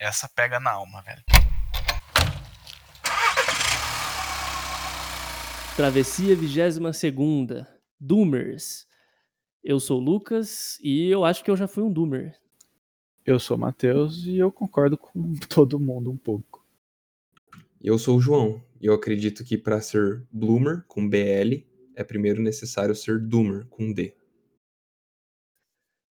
essa pega na alma, velho. Travessia 22 Doomers. Eu sou o Lucas e eu acho que eu já fui um Doomer. Eu sou o Matheus e eu concordo com todo mundo um pouco. Eu sou o João e eu acredito que para ser Bloomer com BL é primeiro necessário ser Doomer com D.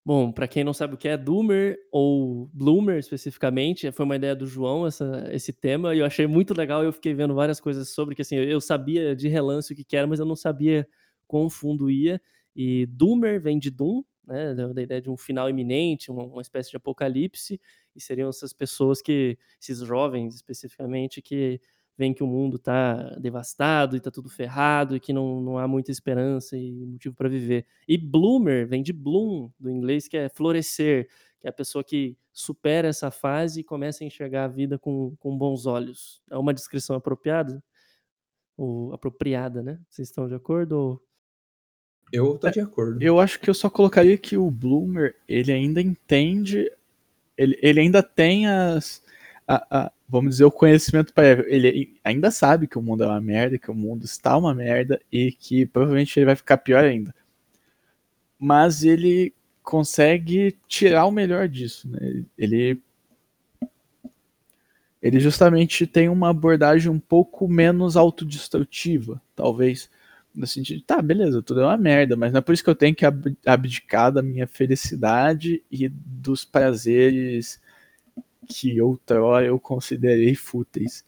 Bom, para quem não sabe o que é Doomer ou Bloomer especificamente, foi uma ideia do João essa, esse tema e eu achei muito legal. Eu fiquei vendo várias coisas sobre que assim eu sabia de relance o que, que era, mas eu não sabia quão fundo ia. E Doomer vem de Doom, né, da ideia de um final iminente, uma, uma, espécie de apocalipse, e seriam essas pessoas que, esses jovens especificamente, que veem que o mundo está devastado e está tudo ferrado e que não, não há muita esperança e motivo para viver. E bloomer vem de bloom, do inglês, que é florescer, que é a pessoa que supera essa fase e começa a enxergar a vida com, com bons olhos. É uma descrição apropriada? Ou apropriada, né? Vocês estão de acordo? Ou... Eu tô de acordo. Eu acho que eu só colocaria que o bloomer, ele ainda entende, ele, ele ainda tem as... A, a, vamos dizer, o conhecimento prévio. Ele ainda sabe que o mundo é uma merda, que o mundo está uma merda e que provavelmente ele vai ficar pior ainda. Mas ele consegue tirar o melhor disso, né? Ele ele justamente tem uma abordagem um pouco menos autodestrutiva, talvez, no sentido de, tá, beleza, tudo é uma merda, mas não é por isso que eu tenho que abdicar da minha felicidade e dos prazeres que outrora eu considerei fúteis.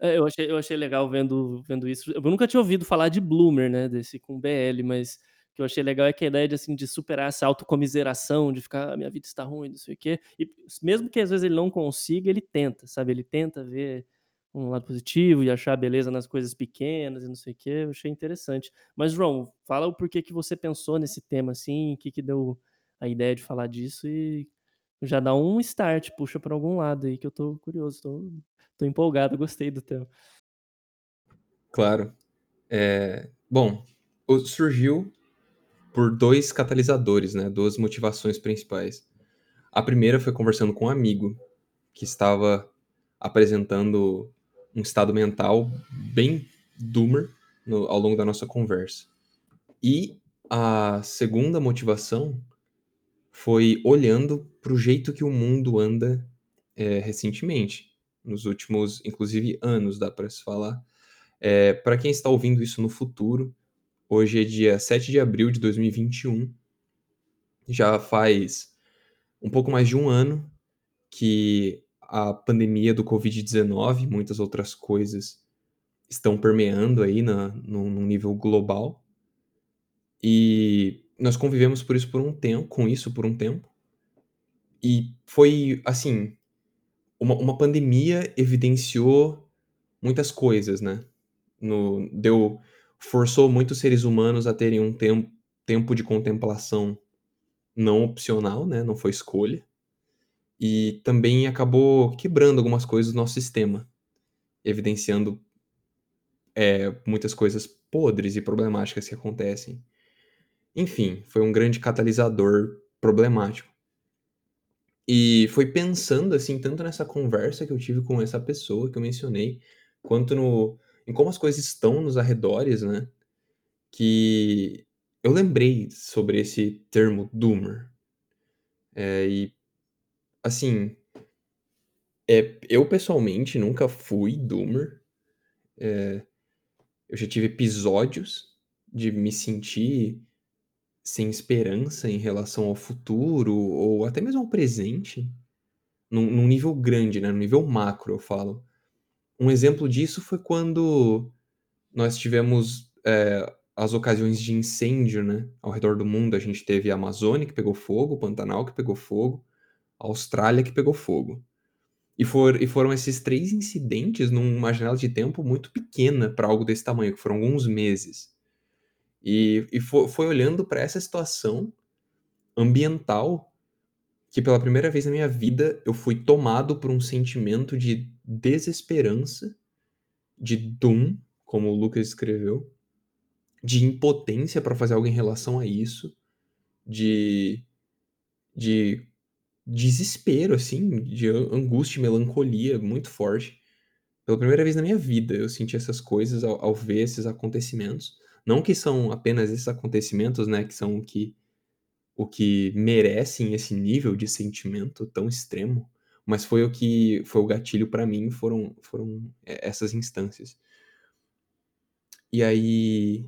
É, eu, achei, eu achei legal vendo, vendo isso. Eu nunca tinha ouvido falar de Bloomer, né? Desse com BL, mas o que eu achei legal é que a ideia de, assim, de superar essa autocomiseração, de ficar, ah, minha vida está ruim, não sei o quê. E mesmo que às vezes ele não consiga, ele tenta, sabe? Ele tenta ver um lado positivo e achar beleza nas coisas pequenas e não sei o quê. Eu achei interessante. Mas, João, fala o porquê que você pensou nesse tema, assim, o que, que deu a ideia de falar disso e já dá um start, puxa para algum lado aí que eu tô curioso, tô, tô empolgado, gostei do tema. Claro. É, bom, surgiu por dois catalisadores, né? Duas motivações principais. A primeira foi conversando com um amigo que estava apresentando um estado mental bem doomer no, ao longo da nossa conversa. E a segunda motivação foi olhando para o jeito que o mundo anda é, recentemente, nos últimos, inclusive, anos, dá para se falar. É, para quem está ouvindo isso no futuro, hoje é dia 7 de abril de 2021, já faz um pouco mais de um ano que a pandemia do Covid-19 e muitas outras coisas estão permeando aí na, no nível global. E nós convivemos por isso por um tempo, com isso por um tempo. E foi assim, uma, uma pandemia evidenciou muitas coisas, né? No, deu forçou muitos seres humanos a terem um tempo, tempo de contemplação não opcional, né? Não foi escolha. E também acabou quebrando algumas coisas do nosso sistema, evidenciando é, muitas coisas podres e problemáticas que acontecem enfim, foi um grande catalisador problemático. E foi pensando, assim, tanto nessa conversa que eu tive com essa pessoa que eu mencionei, quanto no, em como as coisas estão nos arredores, né? Que eu lembrei sobre esse termo doomer. É, e, assim, é, eu pessoalmente nunca fui doomer. É, eu já tive episódios de me sentir sem esperança em relação ao futuro ou até mesmo ao presente, num, num nível grande, né? no nível macro, eu falo. Um exemplo disso foi quando nós tivemos é, as ocasiões de incêndio né? ao redor do mundo. A gente teve a Amazônia que pegou fogo, o Pantanal que pegou fogo, a Austrália que pegou fogo. E, for, e foram esses três incidentes numa janela de tempo muito pequena para algo desse tamanho, que foram alguns meses. E, e foi, foi olhando para essa situação ambiental que pela primeira vez na minha vida eu fui tomado por um sentimento de desesperança, de doom, como o Lucas escreveu, de impotência para fazer algo em relação a isso, de, de desespero, assim, de angústia melancolia muito forte. Pela primeira vez na minha vida, eu senti essas coisas ao, ao ver esses acontecimentos. Não que são apenas esses acontecimentos, né, que são o que, o que merecem esse nível de sentimento tão extremo, mas foi o que foi o gatilho para mim, foram, foram essas instâncias. E aí.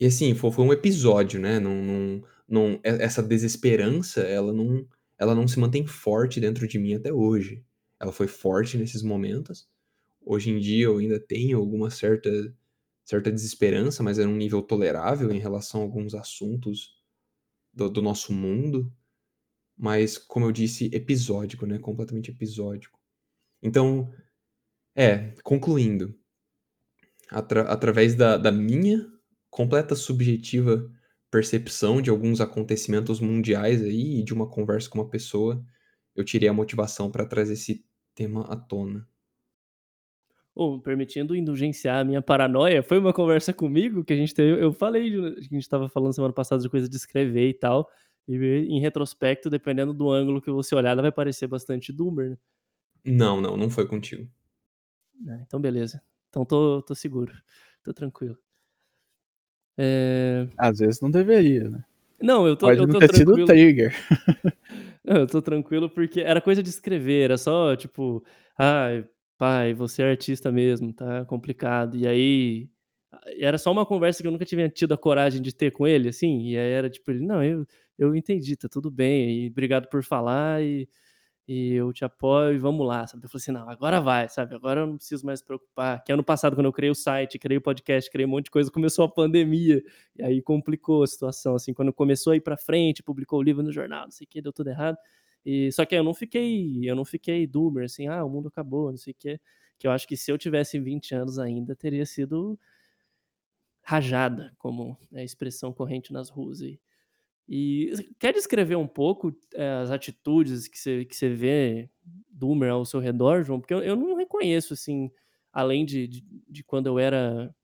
E assim, foi, foi um episódio, né? Não, não, não, essa desesperança, ela não, ela não se mantém forte dentro de mim até hoje. Ela foi forte nesses momentos. Hoje em dia eu ainda tenho alguma certa, certa desesperança, mas é um nível tolerável em relação a alguns assuntos do, do nosso mundo. Mas, como eu disse, episódico, né? Completamente episódico. Então, é, concluindo, atra através da, da minha completa subjetiva percepção de alguns acontecimentos mundiais aí e de uma conversa com uma pessoa, eu tirei a motivação para trazer esse tema à tona. Oh, permitindo indulgenciar a minha paranoia, foi uma conversa comigo que a gente teve. Eu falei, que a gente estava falando semana passada de coisa de escrever e tal. E em retrospecto, dependendo do ângulo que você olhar, ela vai parecer bastante Doomer, né? Não, não, não foi contigo. Ah, então, beleza. Então tô, tô seguro, tô tranquilo. É... Às vezes não deveria, né? Não, eu tô, Pode eu não tô ter tranquilo. sido trigger. não, eu tô tranquilo porque era coisa de escrever, era só tipo, ai, ah, pai, você é artista mesmo, tá complicado. E aí era só uma conversa que eu nunca tinha tido a coragem de ter com ele, assim, e aí era tipo, ele, não, eu, eu entendi, tá tudo bem, e obrigado por falar, e e eu te apoio e vamos lá, sabe? Eu falei assim, não, agora vai, sabe? Agora eu não preciso mais preocupar. Que ano passado, quando eu criei o site, criei o podcast, criei um monte de coisa, começou a pandemia, e aí complicou a situação, assim, quando começou a ir para frente, publicou o livro no jornal, não sei o que, deu tudo errado. E só que eu não fiquei, eu não fiquei doomer, assim, ah, o mundo acabou, não sei o que, que eu acho que se eu tivesse 20 anos ainda, teria sido rajada, como é a expressão corrente nas ruas aí. E quer descrever um pouco é, as atitudes que você, que você vê Doomer ao seu redor, João? Porque eu, eu não reconheço, assim, além de, de, de, quando eu era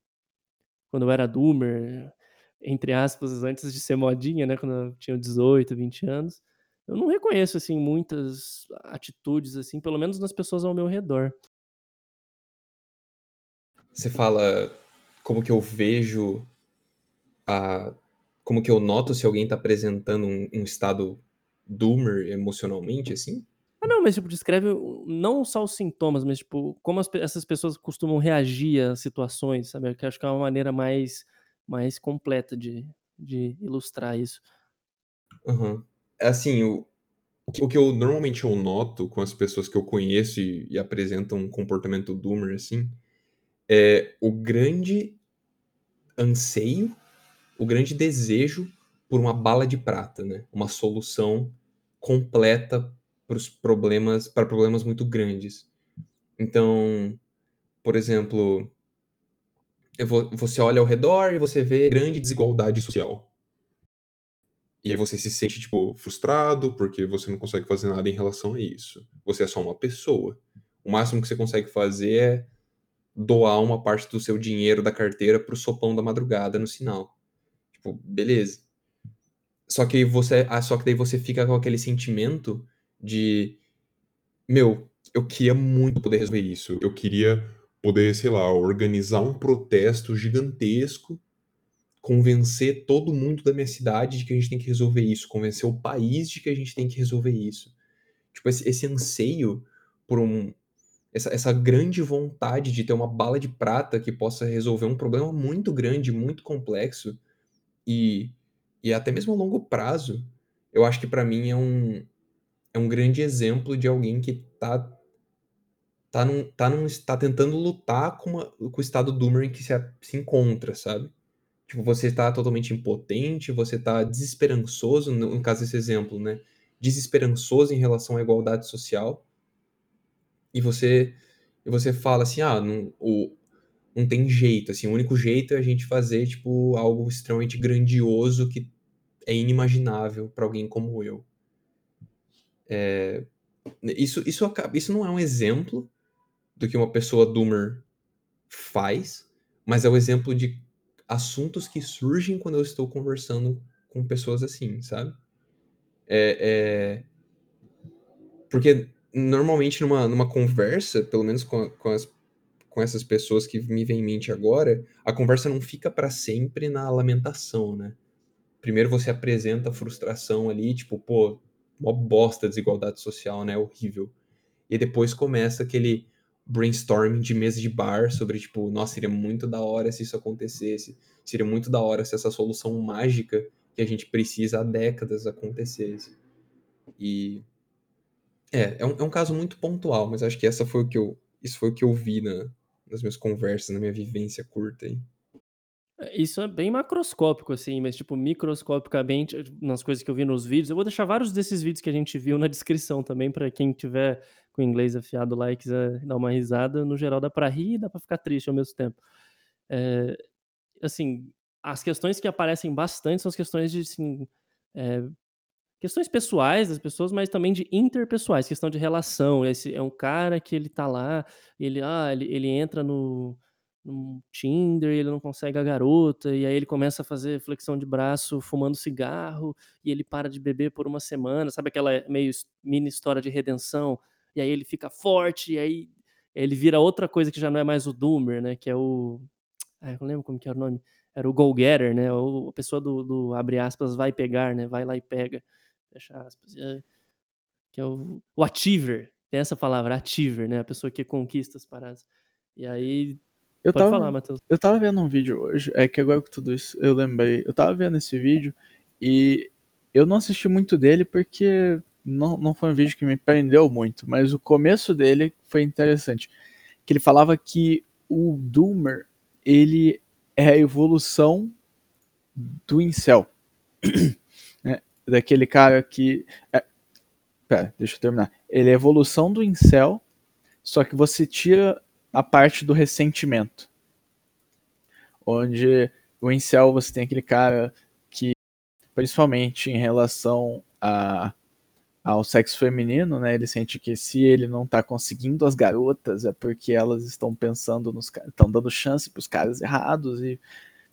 quando eu era Doomer, entre aspas, antes de ser modinha, né? Quando eu tinha 18, 20 anos. Eu não reconheço, assim, muitas atitudes, assim, pelo menos nas pessoas ao meu redor. Você fala como que eu vejo a como que eu noto se alguém tá apresentando um, um estado doomer emocionalmente, assim? Ah, não, mas tipo, descreve não só os sintomas, mas tipo, como as, essas pessoas costumam reagir a situações, sabe? Que acho que é uma maneira mais, mais completa de, de ilustrar isso. Uhum. Assim, o, o que eu normalmente eu noto com as pessoas que eu conheço e, e apresentam um comportamento doomer, assim, é o grande anseio o grande desejo por uma bala de prata, né? Uma solução completa para os problemas, para problemas muito grandes. Então, por exemplo, você olha ao redor e você vê grande desigualdade social. E aí você se sente, tipo, frustrado porque você não consegue fazer nada em relação a isso. Você é só uma pessoa. O máximo que você consegue fazer é doar uma parte do seu dinheiro da carteira para o sopão da madrugada no sinal. Tipo, beleza. Só que você, ah, só que daí você fica com aquele sentimento de meu, eu queria muito poder resolver isso. Eu queria poder, sei lá, organizar um protesto gigantesco, convencer todo mundo da minha cidade de que a gente tem que resolver isso, convencer o país de que a gente tem que resolver isso. Tipo, esse, esse anseio por um. Essa, essa grande vontade de ter uma bala de prata que possa resolver um problema muito grande, muito complexo, e, e até mesmo a longo prazo, eu acho que para mim é um, é um grande exemplo de alguém que tá tá num, tá num tá tentando lutar com, uma, com o estado doomer em que se, se encontra, sabe? Tipo, você está totalmente impotente, você está desesperançoso, no, caso desse exemplo, né? Desesperançoso em relação à igualdade social. E você e você fala assim: "Ah, não, o, não tem jeito, assim, o único jeito é a gente fazer, tipo, algo extremamente grandioso que é inimaginável para alguém como eu. É, isso, isso, isso não é um exemplo do que uma pessoa doomer faz, mas é o um exemplo de assuntos que surgem quando eu estou conversando com pessoas assim, sabe? É, é, Porque normalmente numa, numa conversa, pelo menos com, com, as, com essas pessoas que me vêm em mente agora, a conversa não fica para sempre na lamentação, né? Primeiro você apresenta a frustração ali, tipo, pô, uma bosta desigualdade social, né? Horrível. E depois começa aquele brainstorming de mesa de bar sobre, tipo, nossa, seria muito da hora se isso acontecesse. Seria muito da hora se essa solução mágica que a gente precisa há décadas acontecesse. E é, é um, é um caso muito pontual, mas acho que essa foi o que eu, isso foi o que eu vi na, nas minhas conversas, na minha vivência curta aí. É, isso é bem macroscópico, assim, mas, tipo, microscopicamente, nas coisas que eu vi nos vídeos, eu vou deixar vários desses vídeos que a gente viu na descrição também, para quem tiver com o inglês afiado lá e quiser dar uma risada. No geral, dá pra rir e dá pra ficar triste ao mesmo tempo. É, assim, as questões que aparecem bastante são as questões de, assim, é, questões pessoais das pessoas, mas também de interpessoais, questão de relação. Esse é um cara que ele tá lá, ele, ah, ele, ele entra no, no Tinder ele não consegue a garota, e aí ele começa a fazer flexão de braço fumando cigarro, e ele para de beber por uma semana, sabe aquela meio mini história de redenção? E aí ele fica forte, e aí ele vira outra coisa que já não é mais o Doomer, né? Que é o. Ah, eu não lembro como que era o nome. Era o Go-Getter, né? a pessoa do, do, abre aspas, vai pegar, né? Vai lá e pega fecha aspas, que é o, o achiever, tem essa palavra, achiever, né? A pessoa que conquista as paradas. E aí. Eu pode tava, falar, Matheus. Eu tava vendo um vídeo hoje, é que agora com tudo isso eu lembrei. Eu tava vendo esse vídeo e eu não assisti muito dele porque não, não foi um vídeo que me prendeu muito, mas o começo dele foi interessante. Que ele falava que o Doomer, ele é a evolução do incel. daquele cara que. É, pera, deixa eu terminar. Ele é a evolução do incel, só que você tira a parte do ressentimento. Onde o incel você tem aquele cara que, principalmente em relação a, ao sexo feminino, né? Ele sente que se ele não tá conseguindo as garotas é porque elas estão pensando nos estão dando chance para os caras errados e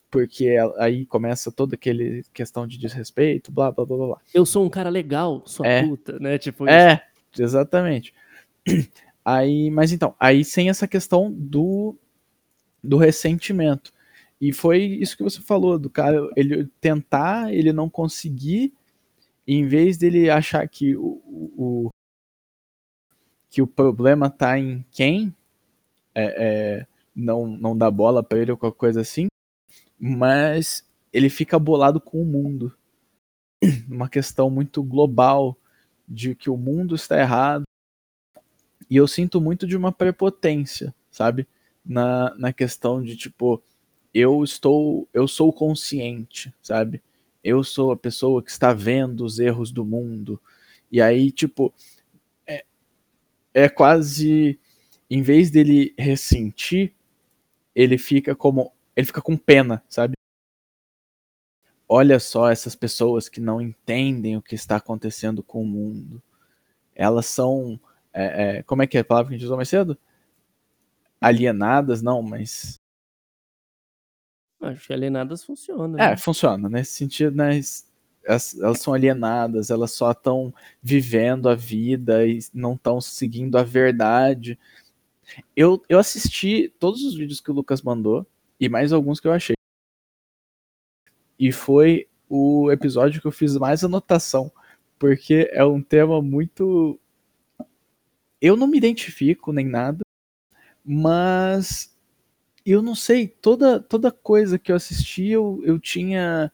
porque aí começa toda aquele questão de desrespeito, blá blá blá blá. Eu sou um cara legal, sua é, puta, né? Tipo É, isso. exatamente. Aí, mas então, aí sem essa questão do do ressentimento. E foi isso que você falou, do cara ele tentar, ele não conseguir, em vez dele achar que o, o que o problema tá em quem é, é, não, não dá bola para ele ou qualquer coisa assim, mas ele fica bolado com o mundo. Uma questão muito global de que o mundo está errado. E eu sinto muito de uma prepotência, sabe? Na, na questão de tipo, eu estou, eu sou consciente, sabe? Eu sou a pessoa que está vendo os erros do mundo. E aí, tipo, é, é quase, em vez dele ressentir, ele fica como ele fica com pena, sabe? Olha só essas pessoas que não entendem o que está acontecendo com o mundo. Elas são. É, é, como é que é a palavra que a gente usou mais cedo? Alienadas, não, mas. Acho que alienadas funciona. É, né? funciona. Nesse sentido, né? Elas, elas são alienadas, elas só estão vivendo a vida e não estão seguindo a verdade. Eu, eu assisti todos os vídeos que o Lucas mandou e mais alguns que eu achei. E foi o episódio que eu fiz mais anotação, porque é um tema muito. Eu não me identifico nem nada, mas eu não sei, toda, toda coisa que eu assisti eu, eu tinha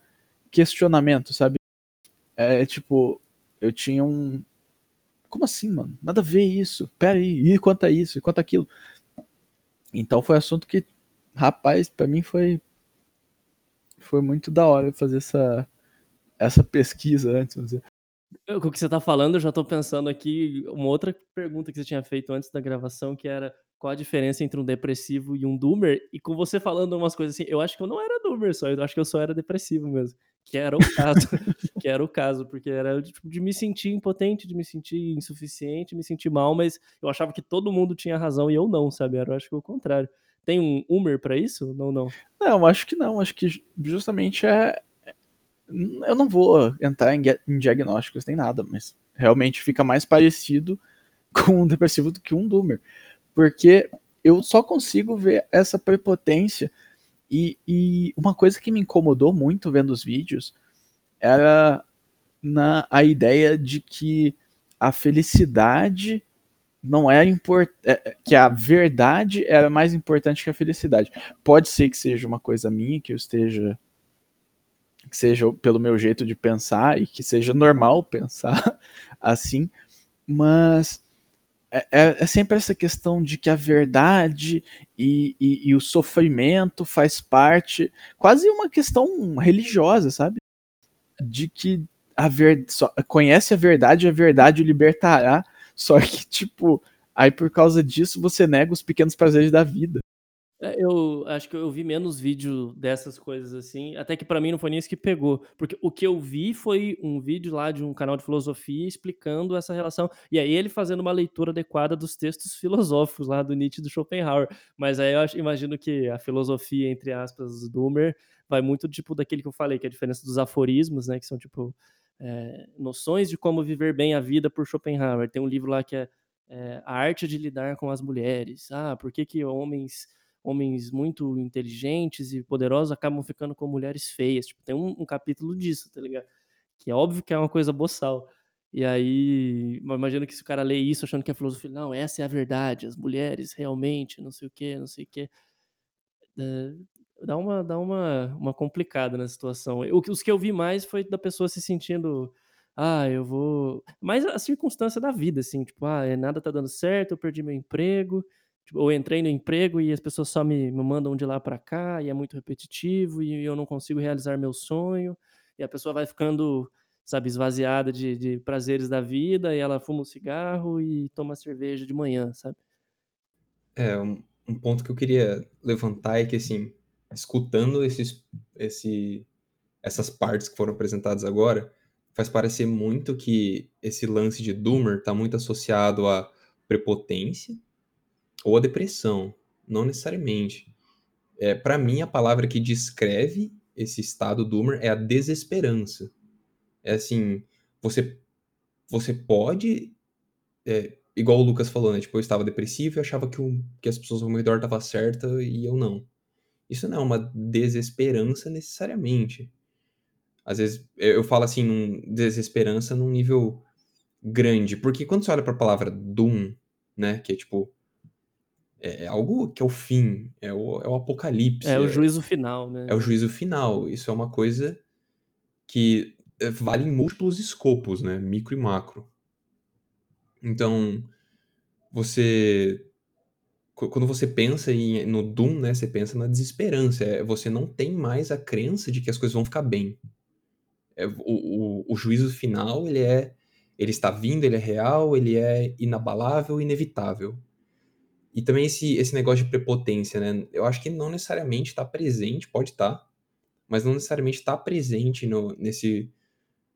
questionamento, sabe? É tipo, eu tinha um. Como assim, mano? Nada a ver isso. Pera aí, e quanto a isso, e quanto aquilo. Então foi assunto que rapaz, para mim foi foi muito da hora fazer essa essa pesquisa antes, vamos dizer. Com o que você tá falando, eu já tô pensando aqui uma outra pergunta que você tinha feito antes da gravação, que era qual a diferença entre um depressivo e um doomer? E com você falando umas coisas assim, eu acho que eu não era doomer só, eu acho que eu só era depressivo mesmo. Que era o caso. que era o caso, porque era tipo, de me sentir impotente, de me sentir insuficiente, me sentir mal, mas eu achava que todo mundo tinha razão e eu não, sabe? Era, eu acho que o contrário. Tem um Umer para isso? Não, não. Não, acho que não. Acho que justamente é. Eu não vou entrar em, em diagnósticos nem nada, mas realmente fica mais parecido com um depressivo do que um doomer. Porque eu só consigo ver essa prepotência. E, e uma coisa que me incomodou muito vendo os vídeos era na a ideia de que a felicidade não é importante, é, que a verdade era mais importante que a felicidade. Pode ser que seja uma coisa minha, que eu esteja que seja pelo meu jeito de pensar e que seja normal pensar assim, mas é, é, é sempre essa questão de que a verdade e, e, e, o sofrimento faz parte, quase uma questão religiosa, sabe? De que a ver, só, conhece a verdade e a verdade o libertará, só que, tipo, aí por causa disso você nega os pequenos prazeres da vida. É, eu acho que eu vi menos vídeo dessas coisas assim, até que para mim não foi nem isso que pegou, porque o que eu vi foi um vídeo lá de um canal de filosofia explicando essa relação, e aí ele fazendo uma leitura adequada dos textos filosóficos lá do Nietzsche e do Schopenhauer, mas aí eu acho, imagino que a filosofia, entre aspas, do Doomer, vai muito tipo daquele que eu falei, que é a diferença dos aforismos, né, que são tipo é, noções de como viver bem a vida por Schopenhauer, tem um livro lá que é, é A Arte de Lidar com as Mulheres, ah, por que que homens homens muito inteligentes e poderosos acabam ficando com mulheres feias. Tipo, tem um, um, capítulo disso, tá ligado? Que é óbvio que é uma coisa boçal. E aí, imagino que se o cara lê isso achando que é filosofia, não, essa é a verdade, as mulheres realmente, não sei o que, não sei o que. É, dá uma, dá uma, uma complicada na situação. Os que eu vi mais foi da pessoa se sentindo, ah, eu vou. Mais a circunstância da vida, assim, tipo, ah, nada tá dando certo, eu perdi meu emprego, Tipo, eu entrei no emprego e as pessoas só me, me mandam de lá para cá e é muito repetitivo e eu não consigo realizar meu sonho. E a pessoa vai ficando, sabe, esvaziada de, de prazeres da vida e ela fuma um cigarro e toma cerveja de manhã, sabe? É, um, um ponto que eu queria levantar é que, assim, escutando esses, esse, essas partes que foram apresentadas agora, faz parecer muito que esse lance de Doomer está muito associado à prepotência ou a depressão, não necessariamente. É, para mim, a palavra que descreve esse estado Doomer é a desesperança. É assim, você, você pode, é, igual o Lucas falou, né? Tipo, eu estava depressivo e achava que, o, que as pessoas ao meu redor estavam certas e eu não. Isso não é uma desesperança necessariamente. Às vezes eu falo assim, num, desesperança num nível grande, porque quando você olha para a palavra Doom, né, que é tipo é, é algo que é o fim, é o, é o apocalipse. É o juízo final, né? É o juízo final. Isso é uma coisa que é, vale em múltiplos escopos, né? Micro e macro. Então, você. Quando você pensa em, no Doom, né? Você pensa na desesperança. É, você não tem mais a crença de que as coisas vão ficar bem. É, o, o, o juízo final, ele é. Ele está vindo, ele é real, ele é inabalável, inevitável. E também esse, esse negócio de prepotência, né? Eu acho que não necessariamente está presente, pode estar, tá, mas não necessariamente está presente no, nesse,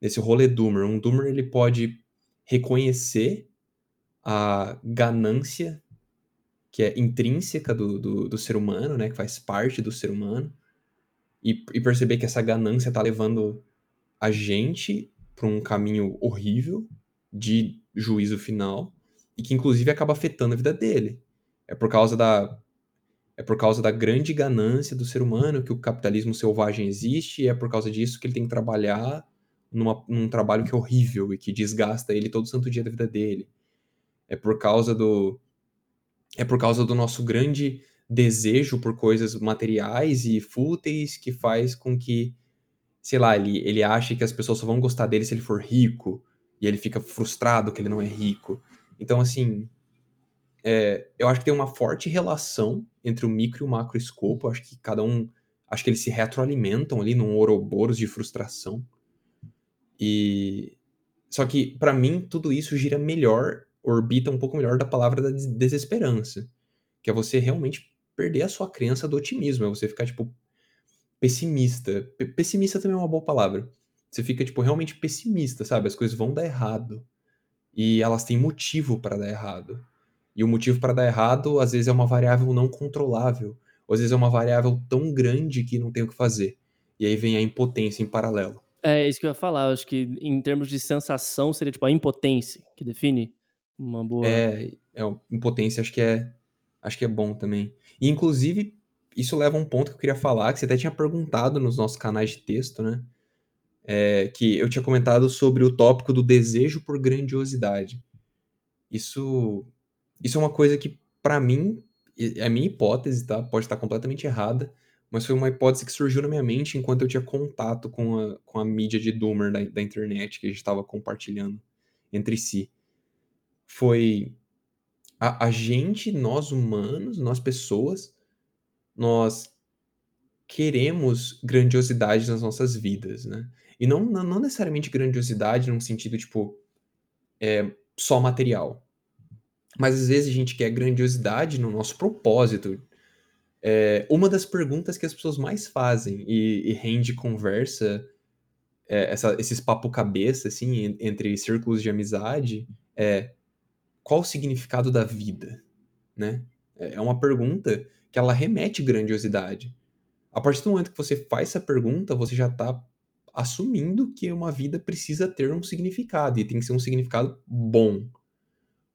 nesse rolê doomer. Um doomer ele pode reconhecer a ganância que é intrínseca do, do, do, ser humano, né? Que faz parte do ser humano. E, e perceber que essa ganância está levando a gente para um caminho horrível de juízo final e que inclusive acaba afetando a vida dele. É por causa da é por causa da grande ganância do ser humano que o capitalismo selvagem existe e é por causa disso que ele tem que trabalhar numa, num trabalho que é horrível e que desgasta ele todo santo dia da vida dele. É por causa do é por causa do nosso grande desejo por coisas materiais e fúteis que faz com que, sei lá, ele, ele ache que as pessoas só vão gostar dele se ele for rico e ele fica frustrado que ele não é rico. Então, assim, é, eu acho que tem uma forte relação entre o micro e o macro escopo. Acho que cada um. Acho que eles se retroalimentam ali num ouroboros de frustração. E. Só que, para mim, tudo isso gira melhor, orbita um pouco melhor da palavra da desesperança. Que é você realmente perder a sua crença do otimismo. É você ficar, tipo, pessimista. P pessimista também é uma boa palavra. Você fica, tipo, realmente pessimista, sabe? As coisas vão dar errado. E elas têm motivo para dar errado. E o motivo para dar errado, às vezes, é uma variável não controlável. Ou às vezes é uma variável tão grande que não tem o que fazer. E aí vem a impotência em paralelo. É isso que eu ia falar. Eu acho que em termos de sensação seria tipo a impotência que define Uma boa. É, é em potência acho que é acho que é bom também. E inclusive isso leva a um ponto que eu queria falar, que você até tinha perguntado nos nossos canais de texto, né? É, que eu tinha comentado sobre o tópico do desejo por grandiosidade. Isso, isso é uma coisa que, para mim, é a minha hipótese, tá? Pode estar completamente errada, mas foi uma hipótese que surgiu na minha mente enquanto eu tinha contato com a, com a mídia de Doomer da, da internet que a gente estava compartilhando entre si. Foi a, a gente, nós humanos, nós pessoas, nós queremos grandiosidade nas nossas vidas, né? E não, não necessariamente grandiosidade num sentido, tipo, é, só material. Mas às vezes a gente quer grandiosidade no nosso propósito. É, uma das perguntas que as pessoas mais fazem e, e rende conversa, é, essa, esses papo cabeça, assim, entre círculos de amizade, é qual o significado da vida, né? É, é uma pergunta que ela remete grandiosidade. A partir do momento que você faz essa pergunta, você já está assumindo que uma vida precisa ter um significado e tem que ser um significado bom.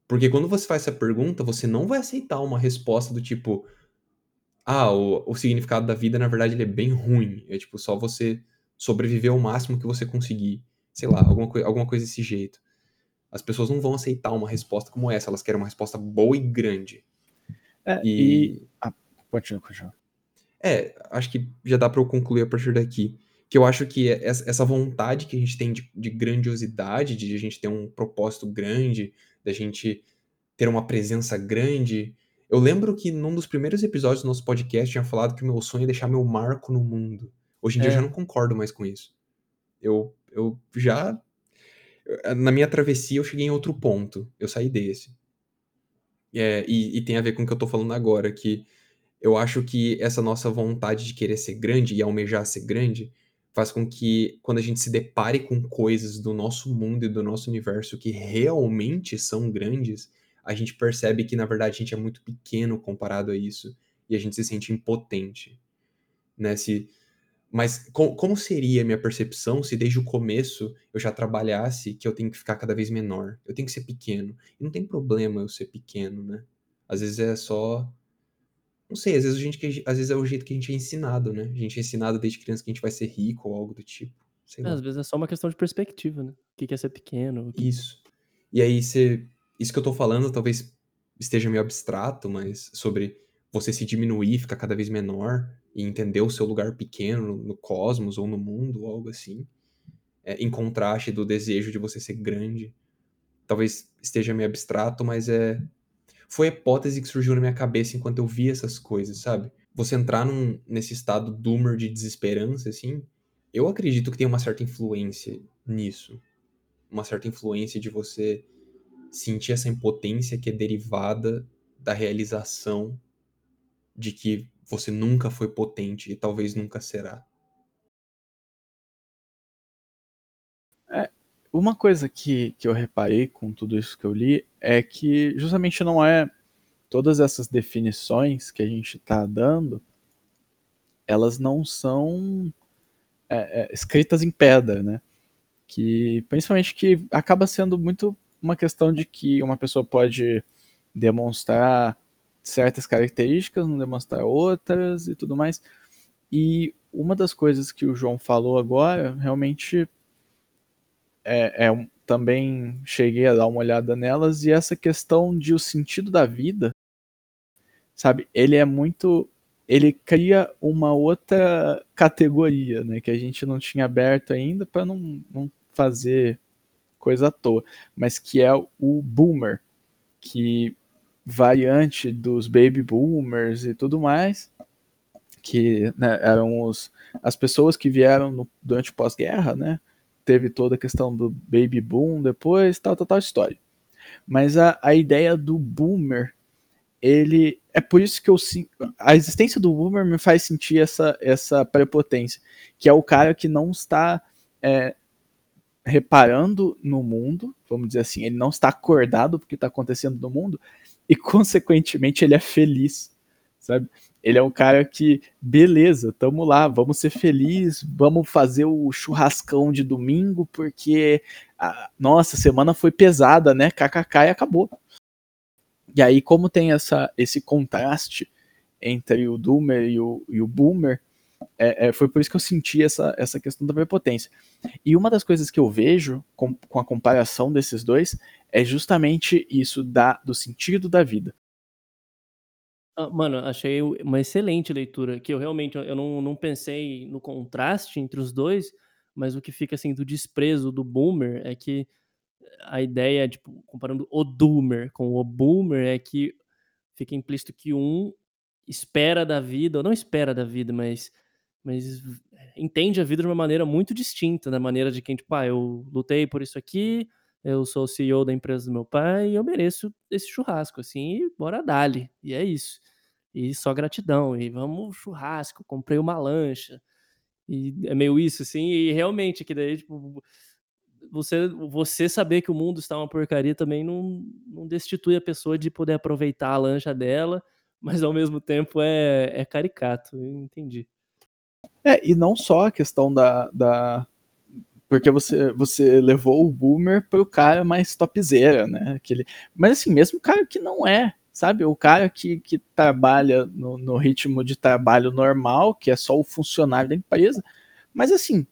Porque quando você faz essa pergunta, você não vai aceitar uma resposta do tipo: ah, o, o significado da vida, na verdade, ele é bem ruim. É tipo, só você sobreviver ao máximo que você conseguir. Sei lá, alguma, coi alguma coisa desse jeito. As pessoas não vão aceitar uma resposta como essa, elas querem uma resposta boa e grande. É, e. e... Ah, continua, continua. É, acho que já dá para eu concluir a partir daqui. Que eu acho que essa vontade que a gente tem de, de grandiosidade, de a gente ter um propósito grande, da gente ter uma presença grande. Eu lembro que num dos primeiros episódios do nosso podcast tinha falado que o meu sonho é deixar meu marco no mundo. Hoje em é. dia eu já é. não concordo mais com isso. Eu, eu já. Na minha travessia eu cheguei em outro ponto. Eu saí desse. É, e, e, tem a ver com o que eu tô falando agora, que eu acho que essa nossa vontade de querer ser grande e almejar ser grande faz com que quando a gente se depare com coisas do nosso mundo e do nosso universo que realmente são grandes, a gente percebe que na verdade a gente é muito pequeno comparado a isso e a gente se sente impotente, né? Se, mas com, como seria a minha percepção se desde o começo eu já trabalhasse que eu tenho que ficar cada vez menor, eu tenho que ser pequeno. E não tem problema eu ser pequeno, né? Às vezes é só não sei, às vezes a gente, às vezes é o jeito que a gente é ensinado, né? A gente é ensinado desde criança que a gente vai ser rico ou algo do tipo. É, às vezes é só uma questão de perspectiva, né? O que é ser pequeno. Que... Isso. E aí, você, isso que eu tô falando talvez esteja meio abstrato, mas sobre você se diminuir, ficar cada vez menor e entender o seu lugar pequeno no cosmos ou no mundo, ou algo assim, é, em contraste do desejo de você ser grande. Talvez esteja meio abstrato, mas é foi a hipótese que surgiu na minha cabeça enquanto eu via essas coisas, sabe? Você entrar num, nesse estado doomer de desesperança, assim, eu acredito que tem uma certa influência nisso. Uma certa influência de você sentir essa impotência que é derivada da realização de que você nunca foi potente e talvez nunca será. Uma coisa que, que eu reparei com tudo isso que eu li é que justamente não é todas essas definições que a gente está dando, elas não são é, é, escritas em pedra, né? Que principalmente que acaba sendo muito uma questão de que uma pessoa pode demonstrar certas características, não demonstrar outras e tudo mais. E uma das coisas que o João falou agora realmente é, é, também cheguei a dar uma olhada nelas e essa questão de o sentido da vida, sabe? Ele é muito, ele cria uma outra categoria, né? Que a gente não tinha aberto ainda para não, não fazer coisa à toa, mas que é o boomer, que variante dos baby boomers e tudo mais, que né, eram os, as pessoas que vieram no, durante pós-guerra, né? Teve toda a questão do baby boom depois, tal, tal, tal história. Mas a, a ideia do boomer, ele é por isso que eu a existência do boomer me faz sentir essa essa prepotência, que é o cara que não está é, reparando no mundo, vamos dizer assim, ele não está acordado porque está acontecendo no mundo e consequentemente ele é feliz, sabe? Ele é um cara que, beleza, tamo lá, vamos ser felizes, vamos fazer o churrascão de domingo, porque a nossa semana foi pesada, né? KKK e acabou. E aí, como tem essa, esse contraste entre o Doomer e o, e o Boomer, é, é, foi por isso que eu senti essa, essa questão da prepotência. E uma das coisas que eu vejo com, com a comparação desses dois é justamente isso da, do sentido da vida. Ah, mano, achei uma excelente leitura, que eu realmente eu não, não pensei no contraste entre os dois, mas o que fica assim do desprezo do boomer é que a ideia, tipo, comparando o doomer com o boomer, é que fica implícito que um espera da vida, ou não espera da vida, mas, mas entende a vida de uma maneira muito distinta, da maneira de quem, tipo, ah, eu lutei por isso aqui, eu sou o CEO da empresa do meu pai e eu mereço esse churrasco, assim, e bora dali. E é isso. E só gratidão. E vamos churrasco, comprei uma lancha. E é meio isso, assim, e realmente, que daí, tipo, você, você saber que o mundo está uma porcaria também não, não destitui a pessoa de poder aproveitar a lancha dela, mas ao mesmo tempo é, é caricato, entendi. É, e não só a questão da, da, porque você, você levou o boomer pro cara mais topzera, né? Aquele, mas assim, mesmo o cara que não é, sabe? O cara que, que trabalha no, no ritmo de trabalho normal, que é só o funcionário da empresa, mas assim,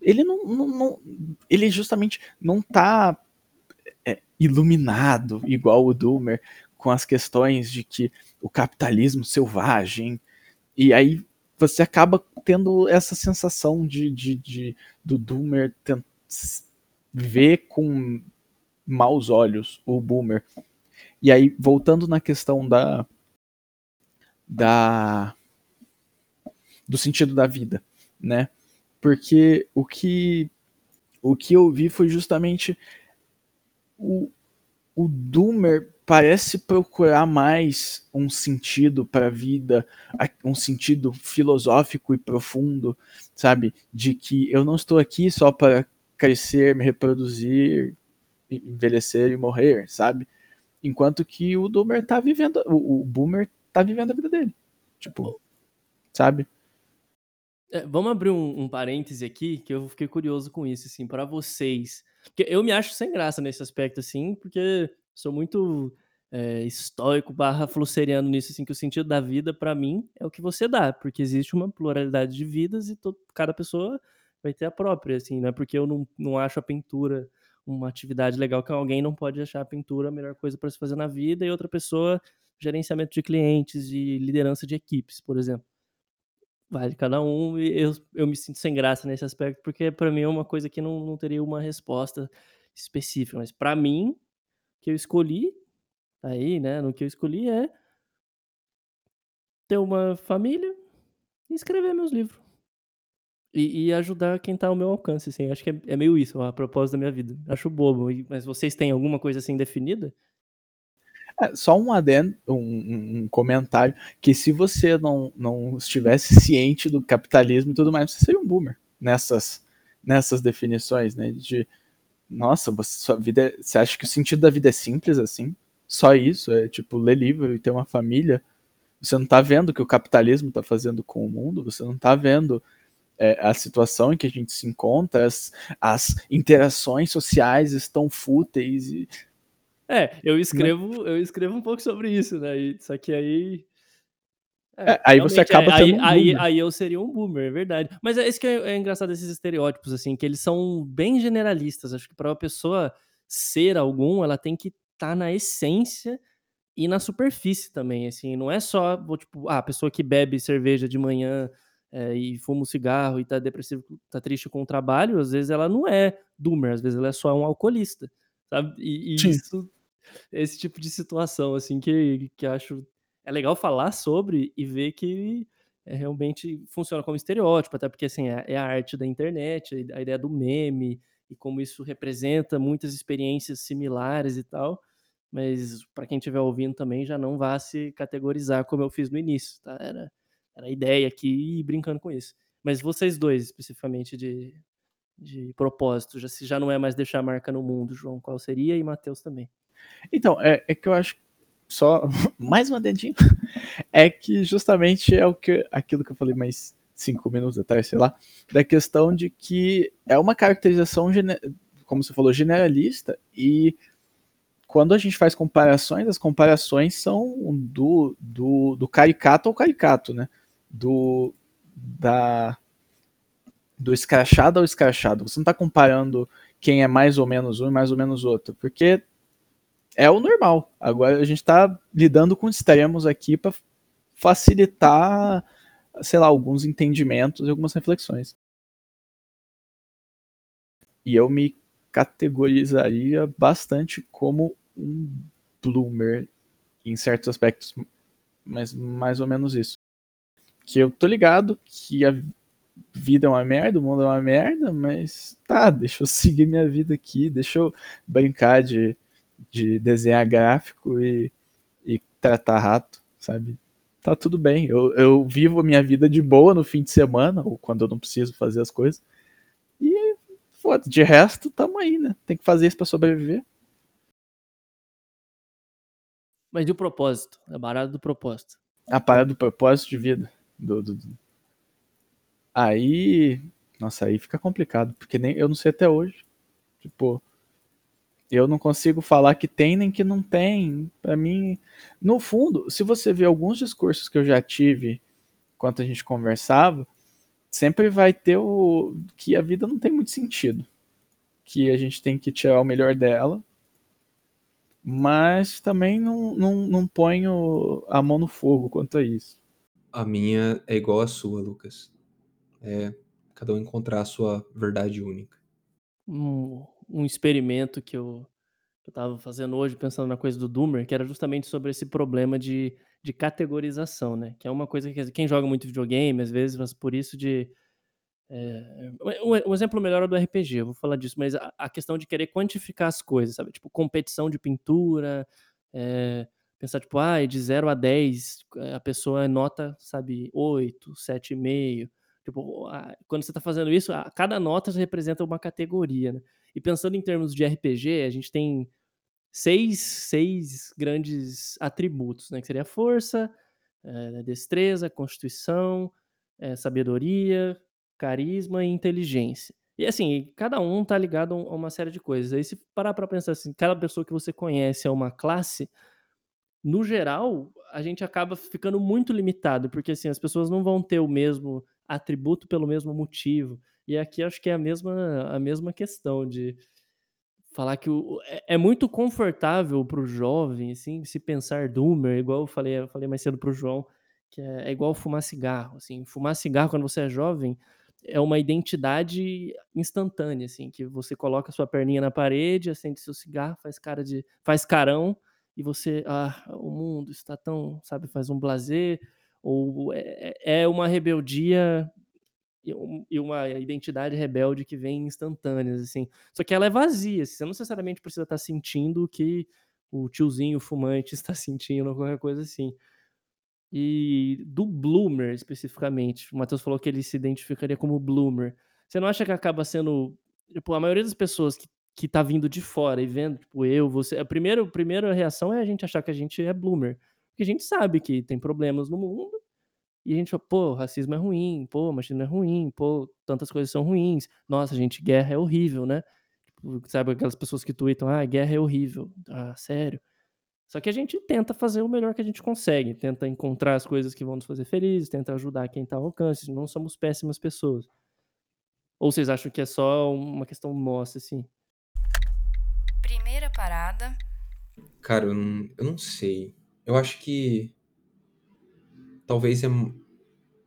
ele não, não, não ele justamente não tá é, iluminado igual o Doomer com as questões de que o capitalismo selvagem e aí você acaba tendo essa sensação de, de, de do Doomer ver com maus olhos o Boomer. E aí, voltando na questão da, da do sentido da vida, né? Porque o que o que eu vi foi justamente o, o Doomer parece procurar mais um sentido para a vida, um sentido filosófico e profundo, sabe? De que eu não estou aqui só para crescer, me reproduzir, envelhecer e morrer, sabe? Enquanto que o Doomer tá vivendo, o, o Boomer tá vivendo a vida dele. Tipo, sabe? É, vamos abrir um, um parêntese aqui, que eu fiquei curioso com isso, assim, para vocês. Porque eu me acho sem graça nesse aspecto, assim, porque sou muito é, estoico barra flusseriano nisso, assim, que o sentido da vida, para mim, é o que você dá, porque existe uma pluralidade de vidas e todo, cada pessoa vai ter a própria, assim, não é porque eu não, não acho a pintura uma atividade legal que alguém não pode achar a pintura a melhor coisa para se fazer na vida e outra pessoa gerenciamento de clientes e liderança de equipes, por exemplo. Vale cada um e eu, eu me sinto sem graça nesse aspecto, porque para mim é uma coisa que não, não teria uma resposta específica, mas para mim que eu escolhi, aí, né, no que eu escolhi é ter uma família e escrever meus livros. E, e ajudar quem tá ao meu alcance, assim. Acho que é, é meio isso, a propósito da minha vida. Acho bobo. Mas vocês têm alguma coisa assim definida? É, só um adendo, um, um, comentário, que se você não, não estivesse ciente do capitalismo e tudo mais, você seria um boomer nessas, nessas definições, né? De, nossa, você, sua vida é, você acha que o sentido da vida é simples assim? Só isso, é tipo ler livro e ter uma família. Você não tá vendo o que o capitalismo tá fazendo com o mundo, você não tá vendo é, a situação em que a gente se encontra, as, as interações sociais estão fúteis e é, eu escrevo, eu escrevo um pouco sobre isso, né? Só que aí é, é, aí você acaba é, aí, um aí, aí, eu seria um boomer, é verdade. Mas é isso que é, é, engraçado esses estereótipos, assim, que eles são bem generalistas. Acho que para uma pessoa ser algum, ela tem que tá na essência e na superfície também, assim. Não é só, tipo, ah, a pessoa que bebe cerveja de manhã é, e fuma um cigarro e tá depressivo, tá triste com o trabalho, às vezes ela não é doomer, às vezes ela é só um alcoolista, sabe? E, e isso, esse tipo de situação, assim, que, que acho é legal falar sobre e ver que é, realmente funciona como estereótipo, até porque assim, é, é a arte da internet, a ideia do meme e como isso representa muitas experiências similares e tal. Mas para quem estiver ouvindo também, já não vá se categorizar como eu fiz no início, tá? Era, era a ideia aqui e brincando com isso. Mas vocês dois, especificamente de, de propósito, já, se já não é mais deixar marca no mundo, João, qual seria? E Matheus também. Então, é, é que eu acho só mais um adendinho, é que justamente é o que, aquilo que eu falei mais cinco minutos atrás, sei lá, da questão de que é uma caracterização, como você falou, generalista, e quando a gente faz comparações, as comparações são do, do, do caricato ao caricato, né? Do, da, do escrachado ao escrachado. Você não está comparando quem é mais ou menos um e mais ou menos outro, porque é o normal. Agora a gente está lidando com extremos aqui para facilitar, sei lá, alguns entendimentos e algumas reflexões. E eu me categorizaria bastante como um bloomer em certos aspectos, mas mais ou menos isso. Que eu tô ligado que a vida é uma merda, o mundo é uma merda, mas tá, deixa eu seguir minha vida aqui, deixa eu brincar de, de desenhar gráfico e, e tratar rato, sabe? Tá tudo bem, eu, eu vivo a minha vida de boa no fim de semana, ou quando eu não preciso fazer as coisas. E foda, de resto, tamo aí, né? Tem que fazer isso para sobreviver. Mas e o propósito? A parada do propósito. A parada do propósito de vida. Do, do, do... Aí. Nossa, aí fica complicado, porque nem eu não sei até hoje. Tipo, eu não consigo falar que tem nem que não tem. Para mim, no fundo, se você ver alguns discursos que eu já tive enquanto a gente conversava, sempre vai ter o que a vida não tem muito sentido, que a gente tem que tirar o melhor dela mas também não, não, não ponho a mão no fogo quanto a isso. A minha é igual à sua, Lucas. É cada um encontrar a sua verdade única. Um, um experimento que eu, que eu tava fazendo hoje, pensando na coisa do Doomer, que era justamente sobre esse problema de, de categorização, né? Que é uma coisa que quem joga muito videogame, às vezes, mas por isso de é, um, um, exemplo melhor é do RPG, eu vou falar disso, mas a, a, questão de querer quantificar as coisas, sabe? Tipo, competição de pintura, é, pensar, tipo, ah, de 0 a 10, a pessoa nota, sabe, 8, 7,5. Tipo, a, quando você está fazendo isso, a, cada nota representa uma categoria, né? E pensando em termos de RPG, a gente tem seis, seis grandes atributos, né? Que seria força, é, destreza, constituição, é, sabedoria, carisma e inteligência. E assim, cada um tá ligado a uma série de coisas. Aí se parar para pensar assim, cada pessoa que você conhece é uma classe, no geral, a gente acaba ficando muito limitado, porque assim, as pessoas não vão ter o mesmo atributo pelo mesmo motivo. E aqui acho que é a mesma, a mesma questão de falar que o, é, é muito confortável para o jovem, assim, se pensar doomer, igual eu falei, eu falei mais cedo para o João, que é, é igual fumar cigarro, assim, fumar cigarro quando você é jovem é uma identidade instantânea, assim, que você coloca sua perninha na parede, acende seu cigarro, faz cara de. faz carão, e você. Ah, o mundo está tão. sabe, faz um blazer, ou é, é, é uma rebeldia e uma identidade rebelde que vem instantâneas, assim. Só que ela é vazia, você não necessariamente precisa estar sentindo o que o tiozinho fumante está sentindo, ou qualquer coisa assim. E do bloomer, especificamente, o Matheus falou que ele se identificaria como bloomer. Você não acha que acaba sendo. Tipo, a maioria das pessoas que, que tá vindo de fora e vendo, tipo, eu, você. A primeira, a primeira reação é a gente achar que a gente é bloomer. Porque a gente sabe que tem problemas no mundo. E a gente fala, pô, racismo é ruim, pô, machismo é ruim, pô, tantas coisas são ruins. Nossa, gente, guerra é horrível, né? Tipo, sabe aquelas pessoas que tweetam, ah, guerra é horrível. Ah, sério. Só que a gente tenta fazer o melhor que a gente consegue, tenta encontrar as coisas que vão nos fazer felizes, tenta ajudar quem está ao alcance, não somos péssimas pessoas. Ou vocês acham que é só uma questão nossa, assim? Primeira parada. Cara, eu não, eu não sei. Eu acho que talvez é,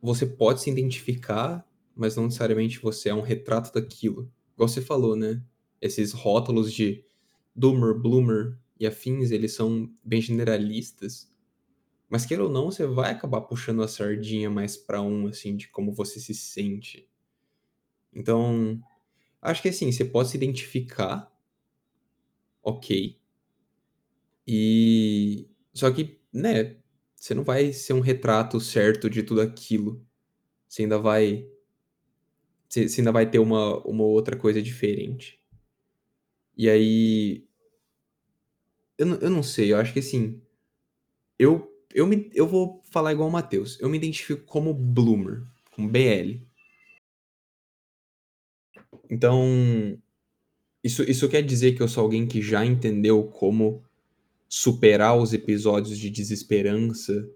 você pode se identificar, mas não necessariamente você é um retrato daquilo. Igual você falou, né? Esses rótulos de doomer, bloomer, e afins, eles são bem generalistas. Mas queira ou não, você vai acabar puxando a sardinha mais para um, assim, de como você se sente. Então, acho que assim, você pode se identificar, ok. E. Só que, né, você não vai ser um retrato certo de tudo aquilo. Você ainda vai. Você ainda vai ter uma, uma outra coisa diferente. E aí, eu, eu não sei, eu acho que assim, eu, eu, me, eu vou falar igual o Matheus. Eu me identifico como bloomer, como BL. Então, isso, isso quer dizer que eu sou alguém que já entendeu como superar os episódios de desesperança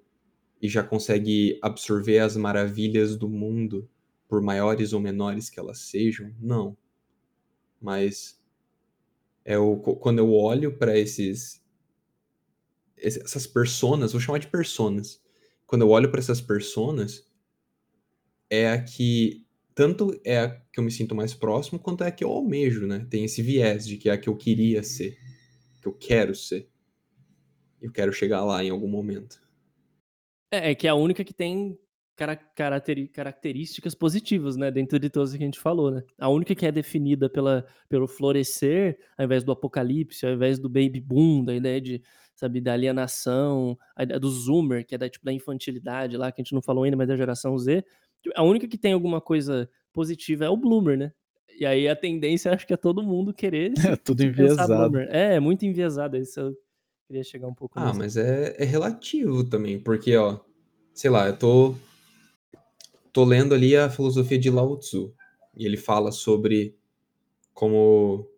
e já consegue absorver as maravilhas do mundo, por maiores ou menores que elas sejam? Não. Mas é o, quando eu olho para esses essas personas, vou chamar de personas. Quando eu olho para essas personas, é a que tanto é a que eu me sinto mais próximo, quanto é a que eu almejo, né? Tem esse viés de que é a que eu queria ser, que eu quero ser. Eu quero chegar lá em algum momento. É, é que é a única que tem características positivas, né, dentro de todas que a gente falou, né. A única que é definida pela, pelo florescer, ao invés do apocalipse, ao invés do baby boom, da ideia de, sabe, da alienação, a ideia do zoomer, que é da, tipo, da infantilidade lá, que a gente não falou ainda, mas da geração Z, a única que tem alguma coisa positiva é o bloomer, né. E aí a tendência, acho que é todo mundo querer É tudo enviesado. É, é muito enviesado, isso eu queria chegar um pouco Ah, nessa. mas é, é relativo também, porque, ó, sei lá, eu tô, tô lendo ali a filosofia de Lao Tzu, e ele fala sobre como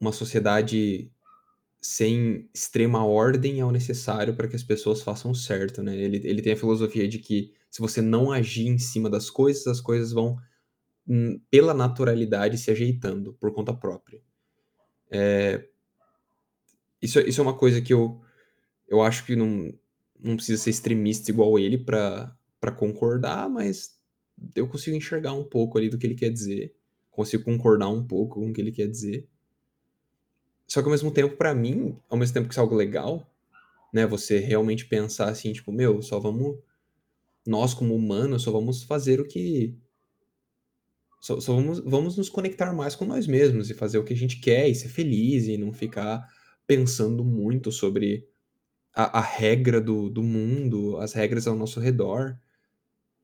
uma sociedade sem extrema ordem é o necessário para que as pessoas façam certo, né? Ele, ele tem a filosofia de que se você não agir em cima das coisas, as coisas vão, hum, pela naturalidade, se ajeitando por conta própria. É, isso, isso é uma coisa que eu, eu acho que não, não precisa ser extremista igual ele para concordar, mas eu consigo enxergar um pouco ali do que ele quer dizer, consigo concordar um pouco com o que ele quer dizer. Só que ao mesmo tempo, para mim, ao mesmo tempo que isso é algo legal, né, você realmente pensar assim, tipo, meu, só vamos nós como humanos só vamos fazer o que só, só vamos, vamos nos conectar mais com nós mesmos e fazer o que a gente quer e ser feliz e não ficar pensando muito sobre a, a regra do, do mundo, as regras ao nosso redor.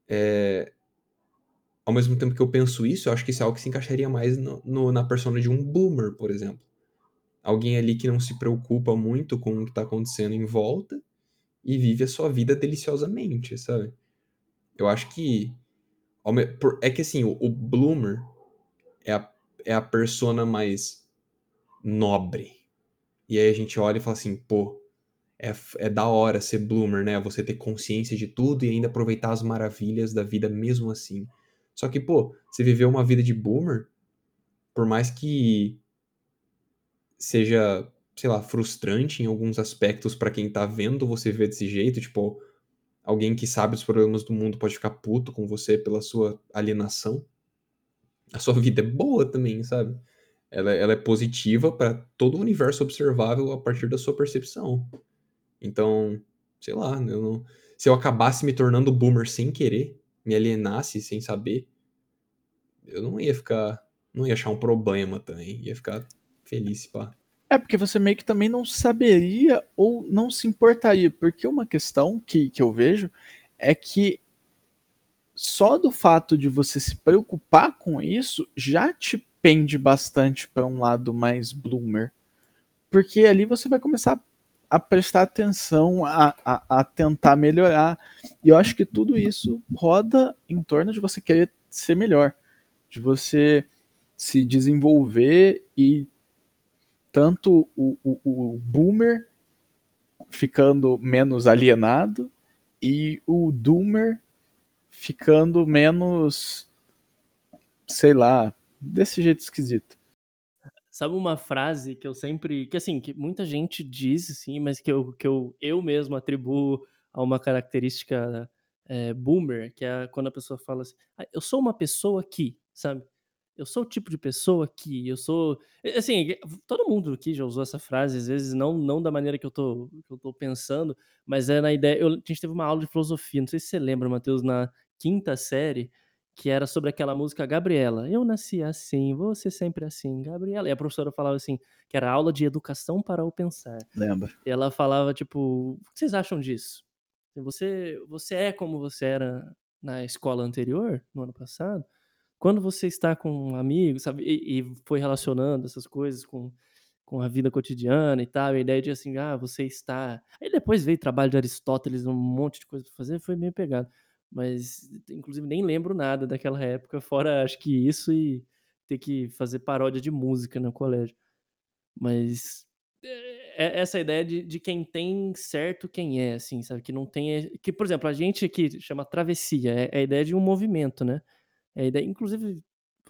É, ao mesmo tempo que eu penso isso, eu acho que isso é algo que se encaixaria mais no, no, na persona de um boomer, por exemplo. Alguém ali que não se preocupa muito com o que está acontecendo em volta e vive a sua vida deliciosamente, sabe? Eu acho que. É que assim, o, o Bloomer é a, é a persona mais nobre. E aí a gente olha e fala assim, pô, é, é da hora ser Bloomer, né? Você ter consciência de tudo e ainda aproveitar as maravilhas da vida mesmo assim. Só que, pô, você viveu uma vida de Boomer, por mais que seja, sei lá, frustrante em alguns aspectos para quem tá vendo você ver desse jeito, tipo, alguém que sabe os problemas do mundo pode ficar puto com você pela sua alienação. A sua vida é boa também, sabe? Ela, ela é positiva para todo o universo observável a partir da sua percepção. Então, sei lá, eu não, se eu acabasse me tornando boomer sem querer, me alienasse sem saber, eu não ia ficar, não ia achar um problema também, ia ficar feliz, pá. É porque você meio que também não saberia ou não se importaria, porque uma questão que, que eu vejo é que só do fato de você se preocupar com isso já te pende bastante para um lado mais bloomer. Porque ali você vai começar a prestar atenção, a, a, a, tentar melhorar. E eu acho que tudo isso roda em torno de você querer ser melhor, de você se desenvolver e tanto o, o, o boomer ficando menos alienado e o doomer ficando menos, sei lá, desse jeito esquisito. Sabe uma frase que eu sempre, que assim, que muita gente diz, assim, mas que eu, que eu, eu mesmo atribuo a uma característica é, boomer, que é quando a pessoa fala assim, ah, eu sou uma pessoa que, sabe? eu sou o tipo de pessoa que eu sou. Assim, todo mundo aqui já usou essa frase, às vezes não, não da maneira que eu, tô, que eu tô pensando, mas é na ideia. Eu, a gente teve uma aula de filosofia, não sei se você lembra, Matheus, na quinta série, que era sobre aquela música Gabriela. Eu nasci assim, você sempre assim, Gabriela. E a professora falava assim, que era aula de educação para o pensar. Lembra. E ela falava, tipo, o que vocês acham disso? Você, você é como você era na escola anterior, no ano passado? Quando você está com um amigo, sabe, e, e foi relacionando essas coisas com com a vida cotidiana e tal, a ideia de assim, ah, você está. Aí depois veio trabalho de Aristóteles, um monte de coisa pra fazer, foi meio pegado. Mas, inclusive, nem lembro nada daquela época, fora acho que isso e ter que fazer paródia de música no colégio. Mas é, é essa ideia de, de quem tem certo quem é, assim, sabe? Que não tem. Que, por exemplo, a gente aqui chama travessia, é, é a ideia de um movimento, né? É a ideia, inclusive,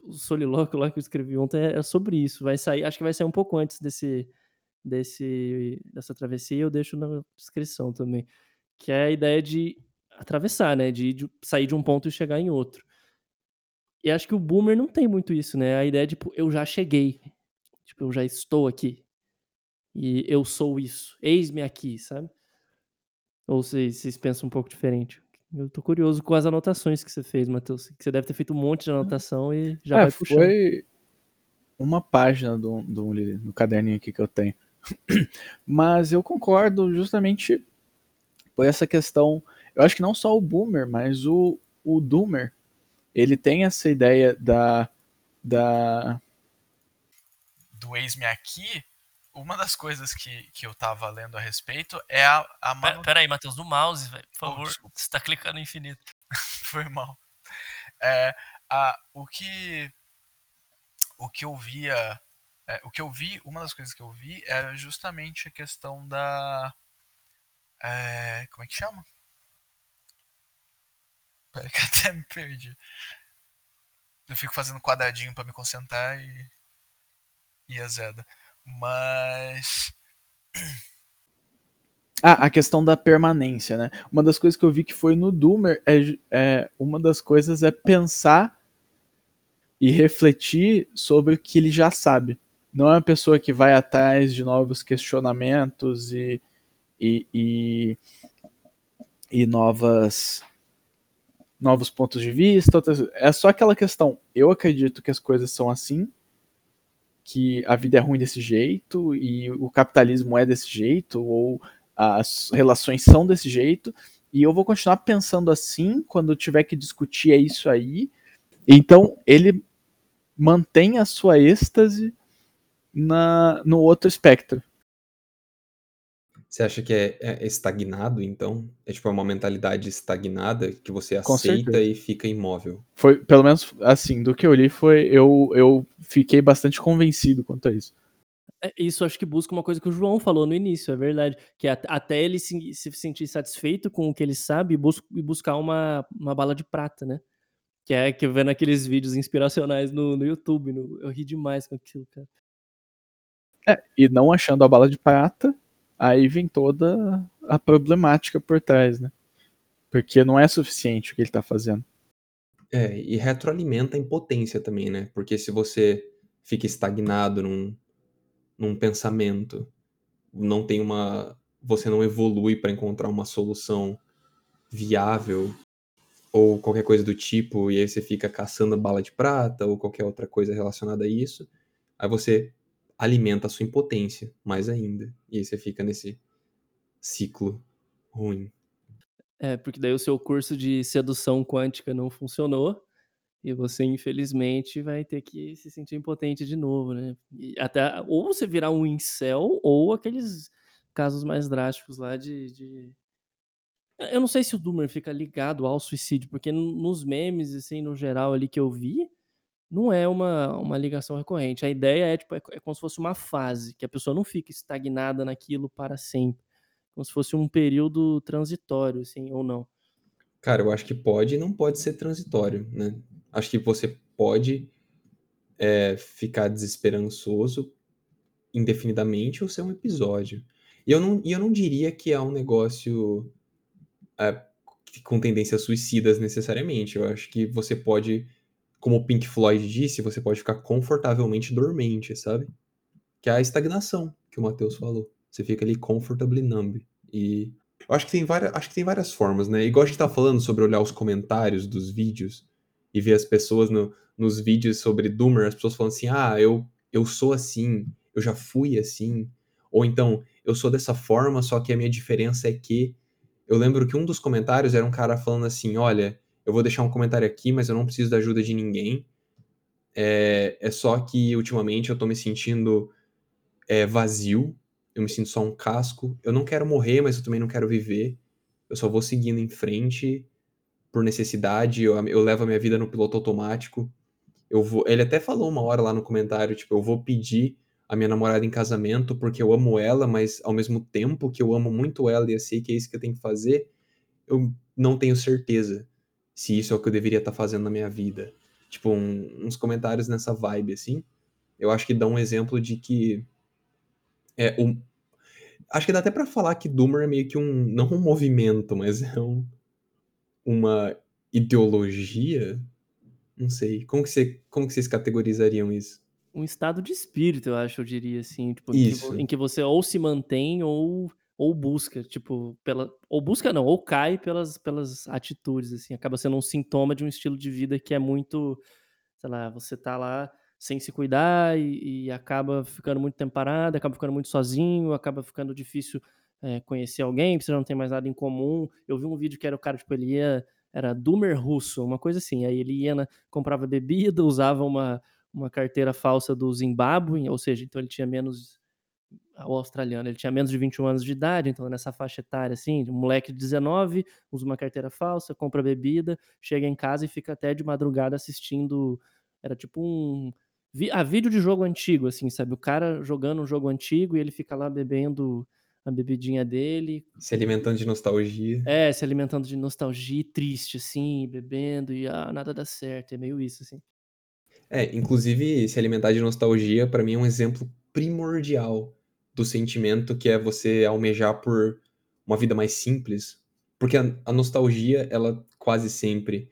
o solilóquio lá que eu escrevi ontem é, é sobre isso. Vai sair, acho que vai sair um pouco antes desse, desse, dessa travessia, eu deixo na descrição também. Que é a ideia de atravessar, né? De, de sair de um ponto e chegar em outro. E acho que o boomer não tem muito isso, né? A ideia de, tipo, eu já cheguei. Tipo, eu já estou aqui. E eu sou isso. Eis-me aqui, sabe? Ou vocês, vocês pensam um pouco diferente? Eu tô curioso com as anotações que você fez, Matheus. Que você deve ter feito um monte de anotação e já é, vai puxando. Foi uma página do, do, do caderninho aqui que eu tenho. Mas eu concordo justamente por essa questão. Eu acho que não só o boomer, mas o, o doomer, ele tem essa ideia da. da do ex-me aqui, uma das coisas que, que eu tava lendo a respeito é a. a manu... Peraí, Matheus, do mouse, velho. Por favor, oh, você tá clicando infinito. Foi mal. É, a, o que. O que eu via. É, o que eu vi, uma das coisas que eu vi era justamente a questão da. É, como é que chama? Que até me perdi. Eu fico fazendo quadradinho para me concentrar e. E azeda. Mas. Ah, a questão da permanência, né? Uma das coisas que eu vi que foi no Doomer é, é uma das coisas é pensar e refletir sobre o que ele já sabe. Não é uma pessoa que vai atrás de novos questionamentos e, e, e, e novas novos pontos de vista. É só aquela questão. Eu acredito que as coisas são assim que a vida é ruim desse jeito e o capitalismo é desse jeito ou as relações são desse jeito e eu vou continuar pensando assim quando tiver que discutir é isso aí. Então ele mantém a sua êxtase na, no outro espectro. Você acha que é, é estagnado, então? É tipo uma mentalidade estagnada que você Com aceita certeza. e fica imóvel? Foi, pelo menos assim, do que eu li, foi eu, eu fiquei bastante convencido quanto a isso. É, isso acho que busca uma coisa que o João falou no início, é verdade. Que at- até ele se, se sentir satisfeito com o que ele sabe e, bus- buscar uma, uma bala de prata, né? Que é que vendo aqueles vídeos inspiracionais no, no YouTube. no- eu ri demais com aquilo, cara. É, e não achando a bala de prata, aí vem toda a problemática por trás, né? Porque não é suficiente o que ele tá fazendo. É, e retroalimenta a impotência também, né? Porque se você fica estagnado num, num pensamento, não tem uma. Você não evolui para encontrar uma solução viável ou qualquer coisa do tipo, e aí você fica caçando bala de prata ou qualquer outra coisa relacionada a isso, aí você alimenta a sua impotência mais ainda. E aí você fica nesse ciclo ruim. É, porque daí o seu curso de sedução quântica não funcionou e você, infelizmente, vai ter que se sentir impotente de novo, né? E até, ou você virar um incel, ou aqueles casos mais drásticos lá de, de... Eu não sei se o Doomer fica ligado ao suicídio, porque nos memes, assim, no geral ali que eu vi, não é uma, uma ligação recorrente. A ideia é, tipo, é, é como se fosse uma fase, que a pessoa não fica estagnada naquilo para sempre. Como se fosse um período transitório, assim, ou não. Cara, eu acho que pode e não pode ser transitório, né? Acho que você pode é, ficar desesperançoso indefinidamente ou ser um episódio. E eu não, e eu não diria que é um negócio é, com tendências suicidas necessariamente. Eu acho que você pode, como o Pink Floyd disse, você pode ficar confortavelmente dormente, sabe? Que é a estagnação que o Matheus falou. Você fica ali comfortably numb. E eu acho que tem várias, acho que tem várias formas, né? Igual a gente tá falando sobre olhar os comentários dos vídeos e ver as pessoas no, nos vídeos sobre Doomer, as pessoas falando assim: ah, eu, eu sou assim, eu já fui assim. Ou então, eu sou dessa forma, só que a minha diferença é que. Eu lembro que um dos comentários era um cara falando assim: olha, eu vou deixar um comentário aqui, mas eu não preciso da ajuda de ninguém. É, é só que ultimamente eu tô me sentindo é vazio, eu me sinto só um casco. Eu não quero morrer, mas eu também não quero viver. Eu só vou seguindo em frente por necessidade, eu, eu levo a minha vida no piloto automático. Eu vou, ele até falou uma hora lá no comentário, tipo, eu vou pedir a minha namorada em casamento porque eu amo ela, mas ao mesmo tempo que eu amo muito ela e eu sei que é isso que eu tenho que fazer, eu não tenho certeza se isso é o que eu deveria estar tá fazendo na minha vida. Tipo, um, uns comentários nessa vibe, assim. Eu acho que dá um exemplo de que. É, um, acho que dá até para falar que Doomer é meio que um. Não um movimento, mas é um, uma ideologia. Não sei. Como que, você, como que vocês categorizariam isso? Um estado de espírito, eu acho, eu diria assim. Tipo, em que, em que você ou se mantém ou ou busca, tipo, pela ou busca não, ou cai pelas pelas atitudes, assim, acaba sendo um sintoma de um estilo de vida que é muito, sei lá, você tá lá sem se cuidar e, e acaba ficando muito tempo parado, acaba ficando muito sozinho, acaba ficando difícil é, conhecer alguém, você não tem mais nada em comum. Eu vi um vídeo que era o cara, tipo, ele ia, era Doomer russo, uma coisa assim, aí ele ia, na, comprava bebida, usava uma, uma carteira falsa do Zimbábue, ou seja, então ele tinha menos o australiano, ele tinha menos de 21 anos de idade, então nessa faixa etária, assim, um moleque de 19, usa uma carteira falsa, compra bebida, chega em casa e fica até de madrugada assistindo, era tipo um, a ah, vídeo de jogo antigo, assim, sabe, o cara jogando um jogo antigo e ele fica lá bebendo a bebidinha dele. Se alimentando de nostalgia. É, se alimentando de nostalgia, triste, assim, bebendo e ah, nada dá certo, é meio isso, assim. É, inclusive, se alimentar de nostalgia, para mim é um exemplo primordial do sentimento que é você almejar por uma vida mais simples. Porque a, a nostalgia, ela quase sempre.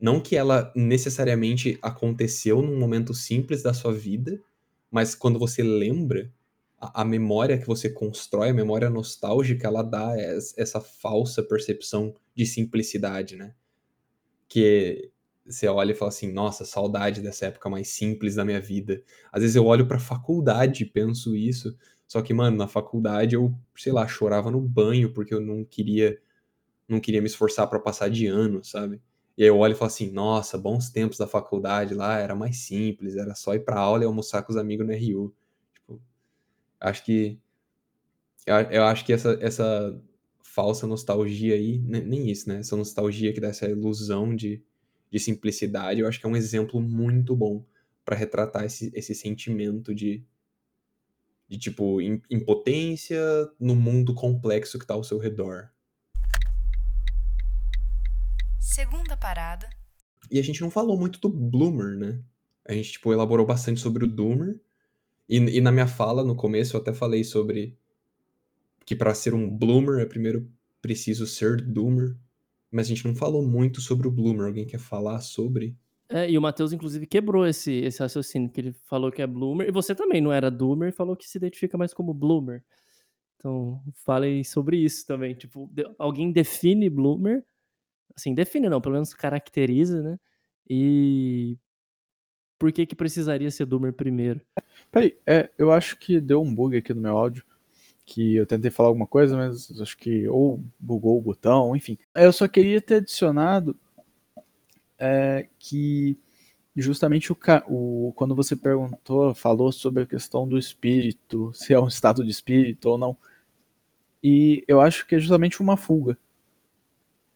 Não que ela necessariamente aconteceu num momento simples da sua vida, mas quando você lembra, a, a memória que você constrói, a memória nostálgica, ela dá essa falsa percepção de simplicidade, né? Que você olha e fala assim, nossa, saudade dessa época mais simples da minha vida. Às vezes eu olho para a faculdade e penso isso, só que, mano, na faculdade eu, sei lá, chorava no banho porque eu não queria não queria me esforçar para passar de ano, sabe? E aí eu olho e falo assim, nossa, bons tempos da faculdade lá, era mais simples, era só ir pra aula e almoçar com os amigos no RU. Tipo, acho que eu, eu acho que essa, essa falsa nostalgia aí, nem isso, né? Essa nostalgia que dá essa ilusão de, de simplicidade, eu acho que é um exemplo muito bom para retratar esse, esse sentimento de, de tipo impotência no mundo complexo que está ao seu redor. Segunda parada. E a gente não falou muito do Bloomer, né? A gente tipo elaborou bastante sobre o Doomer. E, e na minha fala no começo eu até falei sobre que para ser um Bloomer é primeiro preciso ser Doomer. Mas a gente não falou muito sobre o Bloomer. Alguém quer falar sobre? É, e o Matheus, inclusive, quebrou esse, esse raciocínio, que ele falou que é Bloomer, e você também não era Doomer, e falou que se identifica mais como Bloomer. Então, falei sobre isso também. Tipo, alguém define Bloomer, assim, define não, pelo menos caracteriza, né? E por que que precisaria ser Doomer primeiro? Peraí, é, eu acho que deu um bug aqui no meu áudio, que eu tentei falar alguma coisa, mas acho que ou bugou o botão, enfim. Eu só queria ter adicionado é, que justamente o, o, quando você perguntou, falou sobre a questão do espírito, se é um estado de espírito ou não. E eu acho que é justamente uma fuga.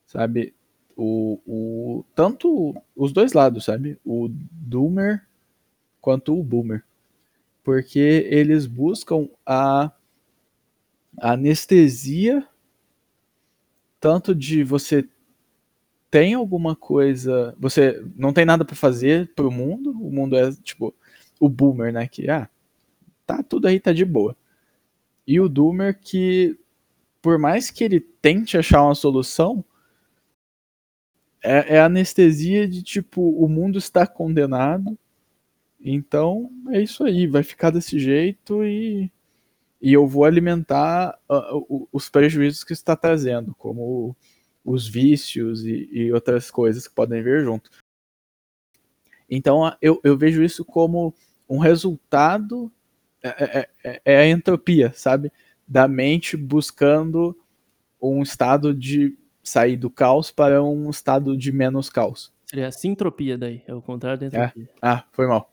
Sabe? O, o, tanto os dois lados, sabe? O Doomer quanto o Boomer. Porque eles buscam a, a anestesia tanto de você tem alguma coisa. Você não tem nada para fazer pro mundo. O mundo é tipo o boomer, né? Que ah, tá tudo aí, tá de boa. E o doomer que, por mais que ele tente achar uma solução, é, é anestesia de tipo, o mundo está condenado. Então é isso aí, vai ficar desse jeito e, e eu vou alimentar uh, os prejuízos que está trazendo, como os vícios e, e outras coisas que podem vir junto. Então eu, eu vejo isso como um resultado, é, é, é, é a entropia, sabe? Da mente buscando um estado de sair do caos para um estado de menos caos. Seria a sintropia daí, é o contrário da é. entropia. É. Ah, foi mal.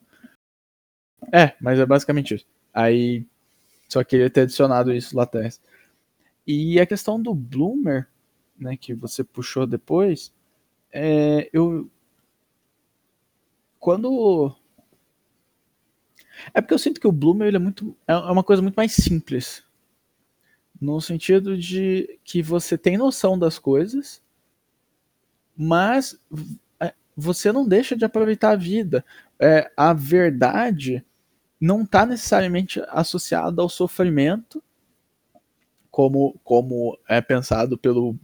É, mas é basicamente isso. Aí Só queria ter adicionado isso lá atrás. E a questão do bloomer, né, que você puxou depois, é, eu quando é porque eu sinto que o bloomer ele é muito é uma coisa muito mais simples no sentido de que você tem noção das coisas, mas é, você não deixa de aproveitar a vida. É, a verdade não está necessariamente associada ao sofrimento, como, como é pensado pelo,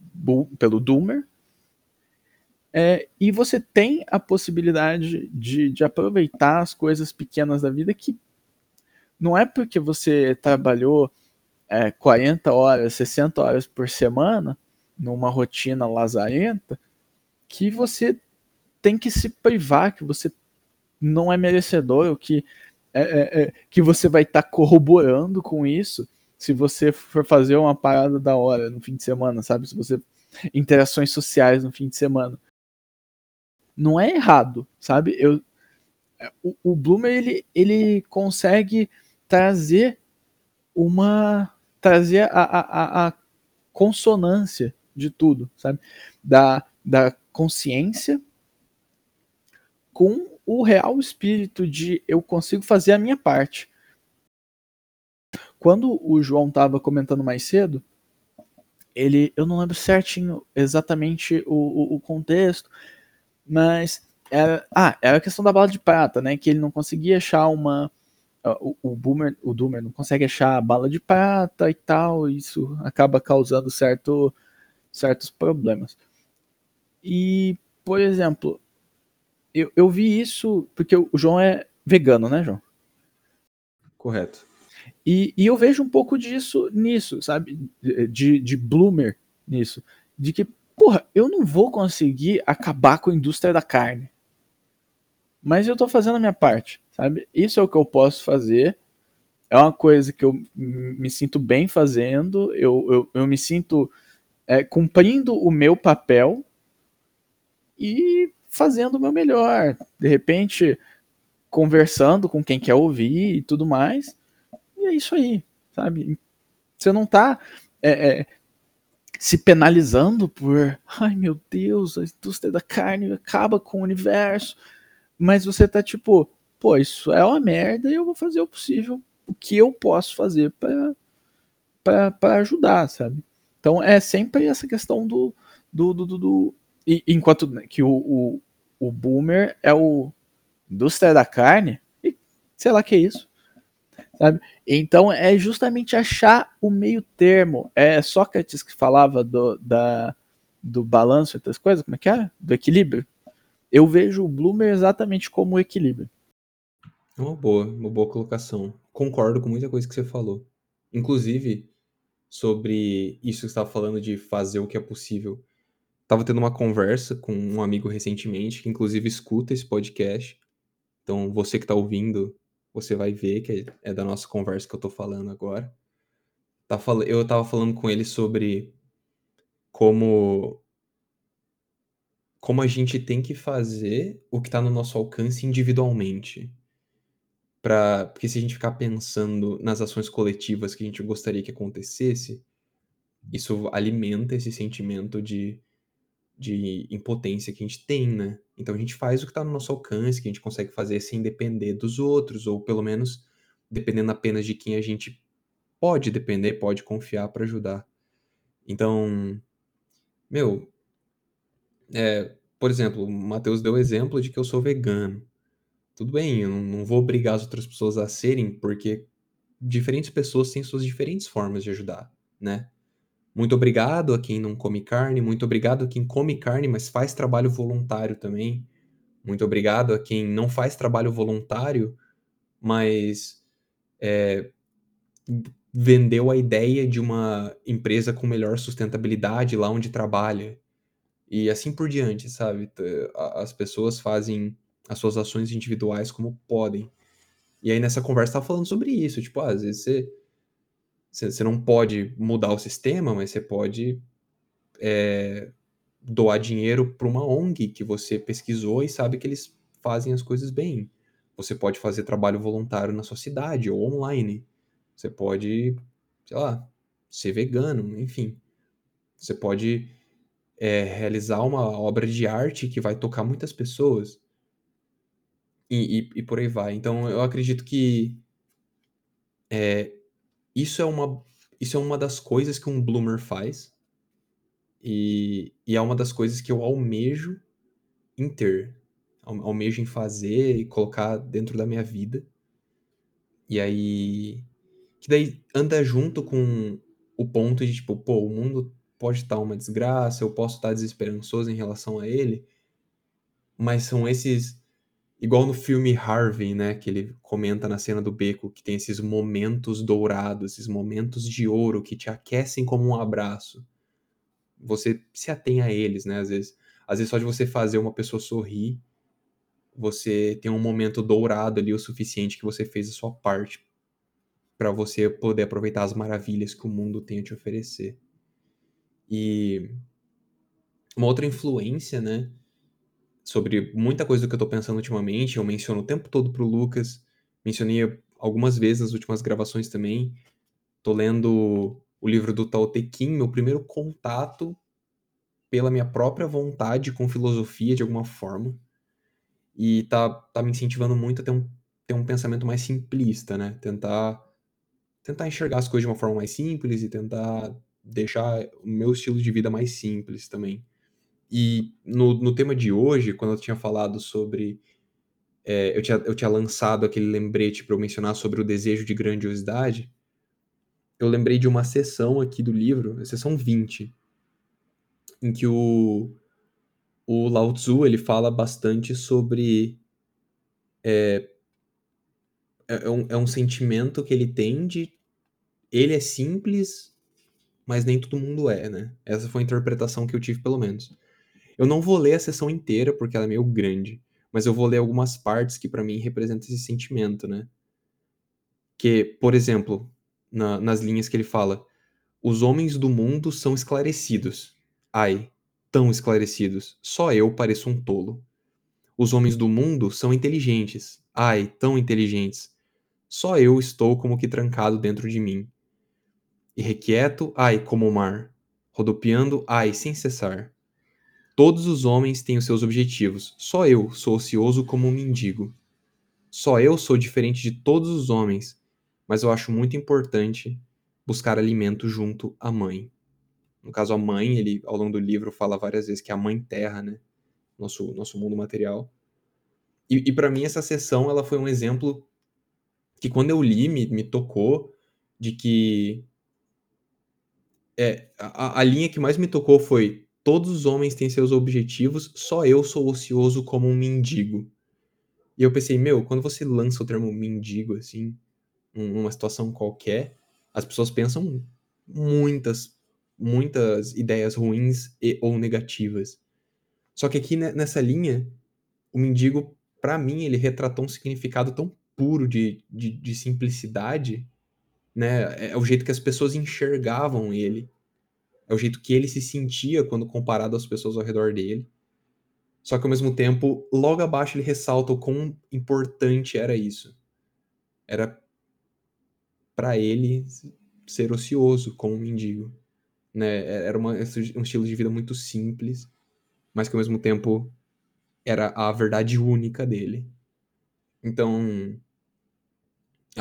pelo Doomer. É, e você tem a possibilidade de, de aproveitar as coisas pequenas da vida que não é porque você trabalhou é, 40 horas, 60 horas por semana, numa rotina lazarenta, que você tem que se privar, que você não é merecedor, ou que, é, é, é que você vai estar tá corroborando com isso se você for fazer uma parada da hora no fim de semana, sabe? Se você. Interações sociais no fim de semana. Não é errado, sabe? Eu, é, o, o Bloomer ele, ele consegue trazer uma trazer a, a, a consonância de tudo, sabe? Da, da consciência com o real espírito de eu consigo fazer a minha parte. Quando o João estava comentando mais cedo, ele, eu não lembro certinho exatamente o, o, o contexto, mas era, ah, era a questão da bala de prata, né? Que ele não conseguia achar uma, o, o Boomer, o Doomer não consegue achar a bala de prata e tal, e isso acaba causando certo, certos problemas. E, por exemplo, eu, eu vi isso porque o João é vegano, né, João? Correto. E, e eu vejo um pouco disso nisso, sabe? De, de bloomer nisso. De que, porra, eu não vou conseguir acabar com a indústria da carne. Mas eu tô fazendo a minha parte sabe? Isso é o que eu posso fazer. É uma coisa que eu me sinto bem fazendo. Eu, eu, eu me sinto é, cumprindo o meu papel e fazendo o meu melhor. De repente, conversando com quem quer ouvir e tudo mais. E é isso aí, sabe? Você não tá é, é, se penalizando por, ai meu Deus, a indústria da carne acaba com o universo. Mas você tá tipo, pô, isso é uma merda e eu vou fazer o possível, o que eu posso fazer para ajudar, sabe? Então é sempre essa questão do. do, do, do, do e, enquanto que o, o, o boomer é o indústria da carne, e sei lá que é isso. Sabe? Então é justamente achar o meio termo. É Sócrates que falava do, da, do balanço entre as coisas, como é que é? Do equilíbrio. Eu vejo o Bloomer exatamente como o equilíbrio. É uma boa, uma boa colocação. Concordo com muita coisa que você falou. Inclusive, sobre isso que você estava falando de fazer o que é possível. Estava tendo uma conversa com um amigo recentemente, que inclusive escuta esse podcast. Então, você que está ouvindo, você vai ver que é da nossa conversa que eu estou falando agora. Tá eu estava falando com ele sobre como como a gente tem que fazer o que está no nosso alcance individualmente para porque se a gente ficar pensando nas ações coletivas que a gente gostaria que acontecesse, isso alimenta esse sentimento de, de impotência que a gente tem, né? Então a gente faz o que está no nosso alcance, que a gente consegue fazer sem depender dos outros, ou pelo menos dependendo apenas de quem a gente pode depender, pode confiar para ajudar. Então, meu, é, por exemplo, o Matheus deu o exemplo de que eu sou vegano tudo bem, eu não vou obrigar as outras pessoas a serem, porque diferentes pessoas têm suas diferentes formas de ajudar, né? Muito obrigado a quem não come carne, muito obrigado a quem come carne, mas faz trabalho voluntário também. Muito obrigado a quem não faz trabalho voluntário, mas é, vendeu a ideia de uma empresa com melhor sustentabilidade lá onde trabalha. E assim por diante, sabe? As pessoas fazem as suas ações individuais como podem. E aí nessa conversa tava falando sobre isso, tipo, ah, às vezes você, você, não pode mudar o sistema, mas você pode é, doar dinheiro para uma ONG que você pesquisou e sabe que eles fazem as coisas bem. Você pode fazer trabalho voluntário na sua cidade ou online. Você pode, sei lá, ser vegano, enfim. Você pode é, realizar uma obra de arte que vai tocar muitas pessoas. E, e, e por aí vai. Então, eu acredito que é, isso, é uma, isso é uma das coisas que um bloomer faz. E, e é uma das coisas que eu almejo em ter. Almejo em fazer e colocar dentro da minha vida. E aí. Que daí anda junto com o ponto de, tipo, pô, o mundo pode estar uma desgraça, eu posso estar desesperançoso em relação a ele, mas são esses. Igual no filme Harvey, né? Que ele comenta na cena do beco, que tem esses momentos dourados, esses momentos de ouro que te aquecem como um abraço. Você se atém a eles, né? Às vezes, às vezes só de você fazer uma pessoa sorrir, você tem um momento dourado ali o suficiente que você fez a sua parte para você poder aproveitar as maravilhas que o mundo tem a te oferecer. E uma outra influência, né, sobre muita coisa do que eu tô pensando ultimamente, eu menciono o tempo todo pro Lucas, mencionei algumas vezes nas últimas gravações também. Tô lendo o livro do Tao Te Ching, meu primeiro contato pela minha própria vontade com filosofia de alguma forma. E tá, tá me incentivando muito a ter um, ter um pensamento mais simplista, né? Tentar, tentar enxergar as coisas de uma forma mais simples e tentar deixar o meu estilo de vida mais simples também. E no, no tema de hoje, quando eu tinha falado sobre. É, eu, tinha, eu tinha lançado aquele lembrete para eu mencionar sobre o desejo de grandiosidade. Eu lembrei de uma sessão aqui do livro, a sessão 20, em que o, o Lao Tzu ele fala bastante sobre. É, é, um, é um sentimento que ele tem de. Ele é simples, mas nem todo mundo é, né? Essa foi a interpretação que eu tive, pelo menos. Eu não vou ler a sessão inteira, porque ela é meio grande, mas eu vou ler algumas partes que para mim representam esse sentimento, né? Que, por exemplo, na, nas linhas que ele fala, os homens do mundo são esclarecidos. Ai, tão esclarecidos. Só eu pareço um tolo. Os homens do mundo são inteligentes. Ai, tão inteligentes. Só eu estou como que trancado dentro de mim irrequieto, ai, como o mar, rodopiando, ai, sem cessar. Todos os homens têm os seus objetivos, só eu sou ocioso como um mendigo. Só eu sou diferente de todos os homens, mas eu acho muito importante buscar alimento junto à mãe. No caso, a mãe, ele ao longo do livro fala várias vezes que é a mãe terra, né? Nosso, nosso mundo material. E, e para mim, essa sessão ela foi um exemplo que, quando eu li, me, me tocou de que é, a, a linha que mais me tocou foi: todos os homens têm seus objetivos, só eu sou ocioso como um mendigo. E eu pensei, meu, quando você lança o termo mendigo, assim, numa situação qualquer, as pessoas pensam muitas, muitas ideias ruins e, ou negativas. Só que aqui nessa linha, o mendigo, para mim, ele retratou um significado tão puro de, de, de simplicidade né? É, é o jeito que as pessoas enxergavam ele. É o jeito que ele se sentia quando comparado às pessoas ao redor dele. Só que ao mesmo tempo, logo abaixo ele ressalta o quão importante era isso. Era para ele ser ocioso como um mendigo. Né? Era uma, um estilo de vida muito simples, mas que ao mesmo tempo era a verdade única dele. Então,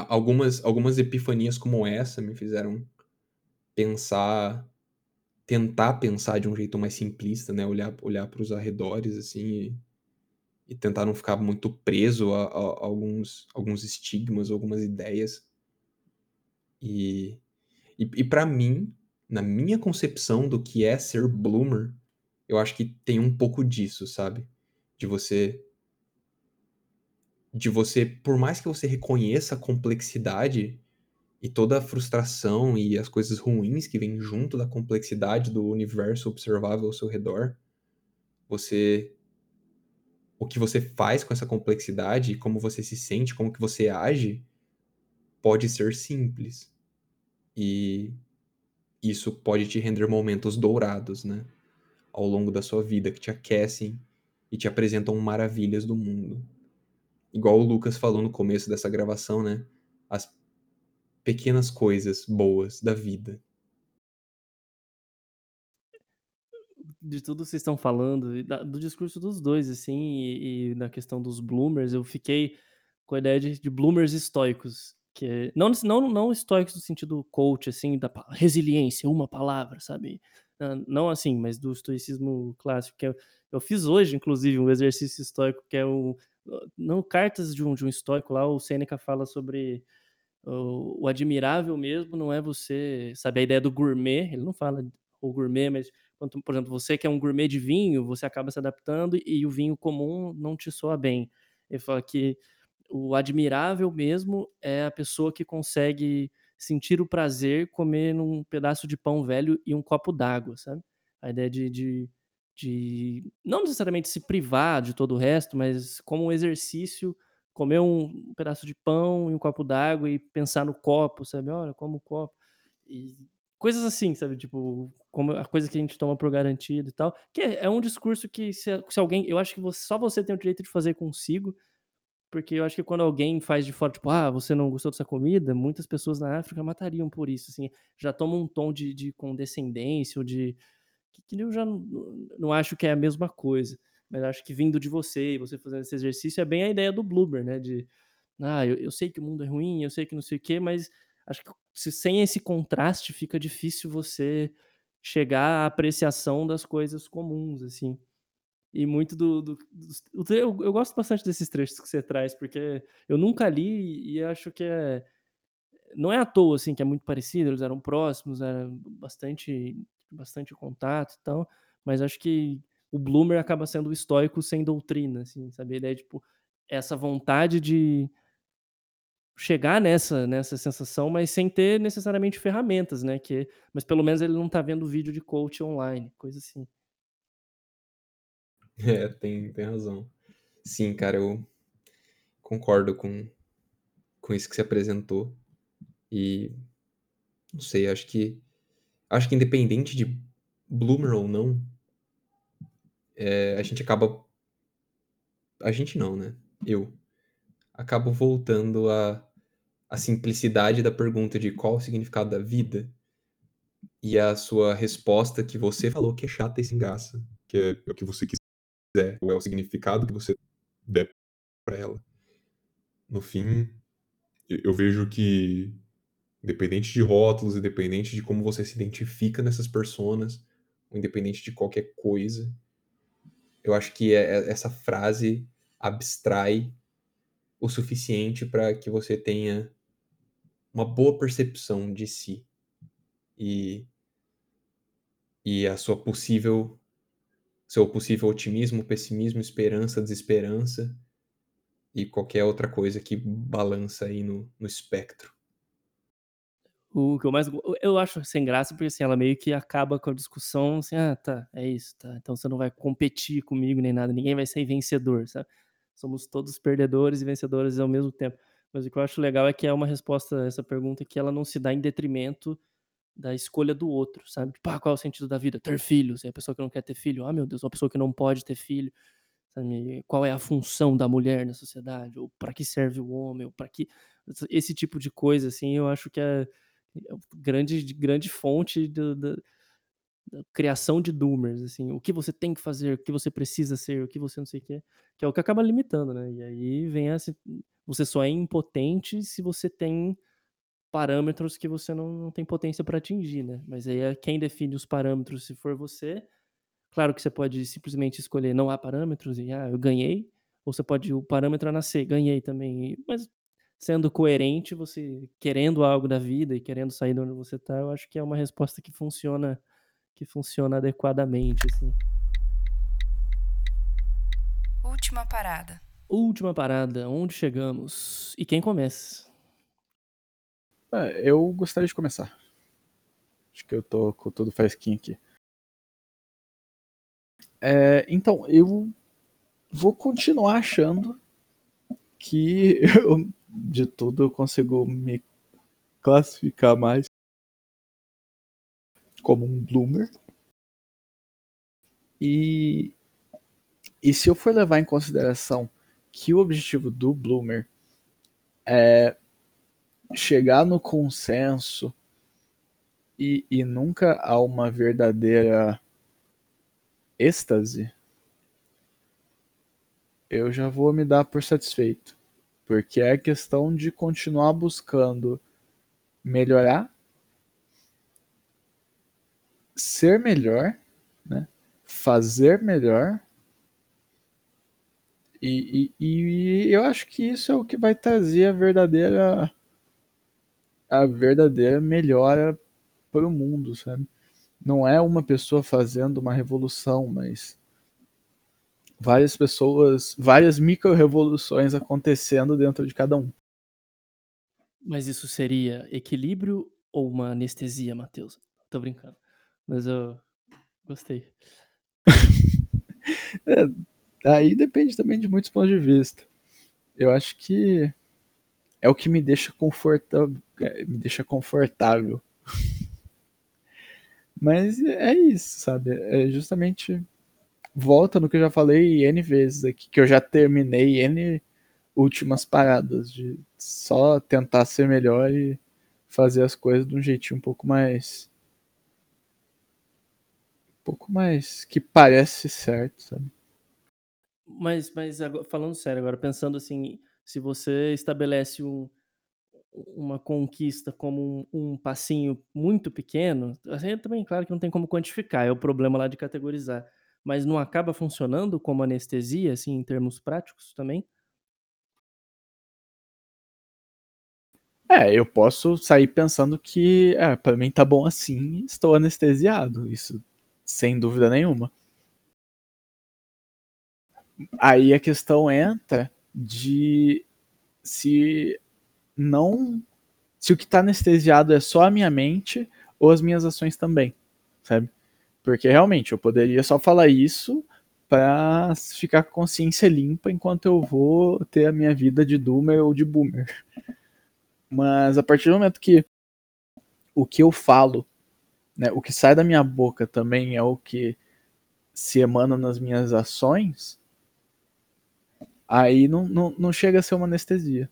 algumas, algumas epifanias como essa me fizeram pensar, tentar pensar de um jeito mais simplista, né? Olhar, olhar para os arredores, assim, e, e, tentar não ficar muito preso a, a, a, alguns, alguns estigmas, algumas ideias. E, e, e para mim, na minha concepção do que é ser bloomer, eu acho que tem um pouco disso, sabe? De você de você, por mais que você reconheça a complexidade e toda a frustração e as coisas ruins que vêm junto da complexidade do universo observável ao seu redor, você o que você faz com essa complexidade, como você se sente, como que você age, pode ser simples. E isso pode te render momentos dourados, né? Ao longo da sua vida, que te aquecem e te apresentam maravilhas do mundo igual o Lucas falou no começo dessa gravação, né? As, pequenas coisas boas da vida. De tudo que vocês estão falando, do discurso dos dois, assim, e, e na questão dos bloomers, eu fiquei com a ideia de, de bloomers estoicos. Que é- não, não, não estoicos no sentido coach, assim, da resiliência, uma palavra, sabe? Ah, Não assim, mas do estoicismo clássico, que eu, eu fiz hoje, inclusive, um exercício estoico, que é o. Não, cartas de um, de um estoico lá, o Sêneca fala sobre o, o admirável mesmo não é você, sabe, a ideia do gourmet, ele não fala o gourmet, mas, quando, por exemplo, você que é um gourmet de vinho, você acaba se adaptando e o vinho comum não te soa bem. Ele fala que o admirável mesmo é a pessoa que consegue sentir o prazer comer um pedaço de pão velho e um copo d'água, sabe? A ideia de, de, de não necessariamente se privar de todo o resto, mas como um exercício comer um pedaço de pão e um copo d'água e pensar no copo, sabe? Olha, como o copo. E coisas assim, sabe? Tipo, como a coisa que a gente toma por garantido e tal. Que é, é um discurso que se, se alguém. Eu acho que você- só você tem o direito de fazer consigo. Porque eu acho que quando alguém faz de fora, tipo, ah, você não gostou dessa comida, muitas pessoas na África matariam por isso, assim. Já toma um tom de, de condescendência ou de. Que, que eu já não, não acho que é a mesma coisa. Mas acho que vindo de você e você fazendo esse exercício é bem a ideia do Bloomer, né? De, ah, eu, eu sei que o mundo é ruim, eu sei que não sei o quê, mas acho que se, sem esse contraste fica difícil você chegar à apreciação das coisas comuns, assim. E muito do. do- dos- o tre- eu, eu gosto bastante desses trechos que você traz, porque eu nunca li e acho que é. Não é à toa, assim, que é muito parecido, eles eram próximos, era bastante, bastante contato e tal, mas acho que o Bloomer acaba sendo o estoico sem doutrina, assim, sabe? Ideia, tipo, essa vontade de chegar nessa, nessa sensação, mas sem ter necessariamente ferramentas, né? Que, mas pelo menos ele não tá vendo vídeo de coach online, coisa assim. É, tem, tem razão. Sim, cara, eu concordo com, com isso que você apresentou. E não sei, acho que acho que independente de bloomer ou não, é, a gente acaba a gente não, né? Eu acabo voltando à à simplicidade da pergunta de qual o significado da vida e a sua resposta que você falou que é chata e sem graça, que é o que você quiser, ou é o significado que você der pra ela. No fim, eu vejo que independente de rótulos, independente de como você se identifica nessas personas, independente de qualquer coisa, eu acho que é- é- essa frase abstrai o suficiente para que você tenha uma boa percepção de si e, e a sua possível seu possível otimismo, pessimismo, esperança, desesperança e qualquer outra coisa que balança aí no, no espectro. O que eu mais eu acho sem graça, porque, assim, ela meio que acaba com a discussão, assim: "Ah, tá, é isso, tá, então você não vai competir comigo nem nada, ninguém vai sair vencedor", sabe. Somos todos perdedores e vencedores ao mesmo tempo. Mas o que eu acho legal é que é uma resposta a essa pergunta que ela não se dá em detrimento da escolha do outro, sabe. Tipo: "Ah, qual é o sentido da vida? Ter filhos", e a pessoa que não quer ter filho: "Ah, meu Deus, uma pessoa que não pode ter filho", sabe. Qual é a função da mulher na sociedade, ou para que serve o homem, ou para que esse tipo de coisa, assim, eu acho que é é grande grande fonte do da da criação de doomers, assim, o que você tem que fazer, o que você precisa ser, o que você não sei o quê, que é o que acaba limitando, né, e aí vem essa você só é impotente se você tem parâmetros que você não não tem potência para atingir, né, mas aí é quem define os parâmetros se for você, claro que você pode simplesmente escolher não há parâmetros e, ah, eu ganhei, ou você pode o parâmetro é nascer, ganhei também, mas sendo coerente, você querendo algo da vida e querendo sair de onde você tá, eu acho que é uma resposta que funciona que funciona adequadamente, assim. Última parada. Última parada, onde chegamos? E quem começa? É, eu gostaria de começar. Acho que eu tô com tudo fresquinho aqui. É, então, eu vou continuar achando que eu, de tudo eu consigo me classificar mais como um bloomer. E, e se eu for levar em consideração que o objetivo do bloomer é chegar no consenso e, e nunca há uma verdadeira êxtase, eu já vou me dar por satisfeito. Porque é questão de continuar buscando melhorar, ser melhor, né? fazer melhor. E, e, e, eu acho que isso é o que vai trazer a verdadeira a verdadeira melhora para o mundo, sabe? Não é uma pessoa fazendo uma revolução, mas várias pessoas, várias micro-revoluções acontecendo dentro de cada um. Mas isso seria equilíbrio ou uma anestesia, Matheus? Tô brincando. Mas eu gostei. é, aí depende também de muitos pontos de vista. Eu acho que é o que me deixa confortável, é, me deixa confortável. Mas é isso, sabe? É justamente volta no que eu já falei N vezes aqui, que eu já terminei N últimas paradas de só tentar ser melhor e fazer as coisas de um jeitinho um pouco mais um pouco mais que parece certo, sabe? Mas mas falando sério agora, pensando assim, se você estabelece um, uma conquista como um, um, passinho muito pequeno, assim, também claro que não tem como quantificar, é o problema lá de categorizar, mas não acaba funcionando como anestesia, assim, em termos práticos também? É, eu posso sair pensando que, é, para mim tá bom assim, estou anestesiado, isso sem dúvida nenhuma. Aí a questão entra de se não. Se o que está anestesiado é só a minha mente ou as minhas ações também, sabe? Porque realmente eu poderia só falar isso para ficar com consciência limpa enquanto eu vou ter a minha vida de doomer ou de boomer. Mas a partir do momento que o que eu falo, né, o que sai da minha boca também é o que se emana nas minhas ações, aí não, não, não chega a ser uma anestesia.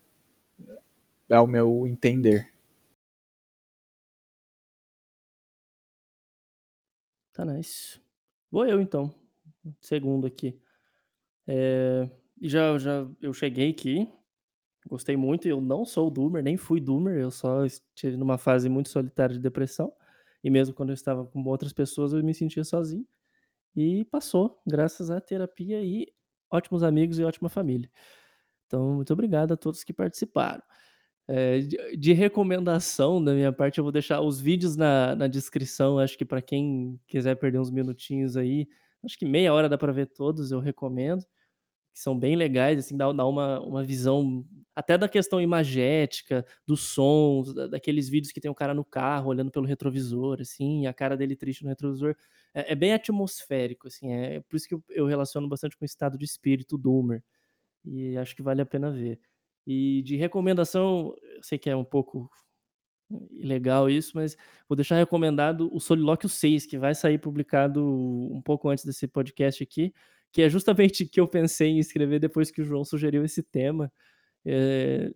É o meu entender. Tá nice. Vou eu então. Segundo aqui. É, já, já eu cheguei aqui. Gostei muito. Eu não sou doomer, nem fui doomer. Eu só estive numa fase muito solitária de depressão. E mesmo quando eu estava com outras pessoas, eu me sentia sozinho. E passou, graças à terapia e ótimos amigos e ótima família. Então, muito obrigado a todos que participaram. É, de, de, recomendação da minha parte, eu vou deixar os vídeos na, na descrição. Acho que para quem quiser perder uns minutinhos aí, acho que meia hora dá para ver todos, eu recomendo. Que são bem legais, assim, dá, dá uma, uma visão até da questão imagética, dos sons, da, daqueles vídeos que tem o cara no carro olhando pelo retrovisor, assim, a cara dele triste no retrovisor. É, é bem atmosférico, assim, é, é por isso que eu, eu, relaciono bastante com o estado de espírito Doomer. E acho que vale a pena ver. E de recomendação, eu sei que é um pouco ilegal isso, mas vou deixar recomendado o Solilóquio 6, que vai sair publicado um pouco antes desse podcast aqui, que é justamente que eu pensei em escrever depois que o João sugeriu esse tema. É...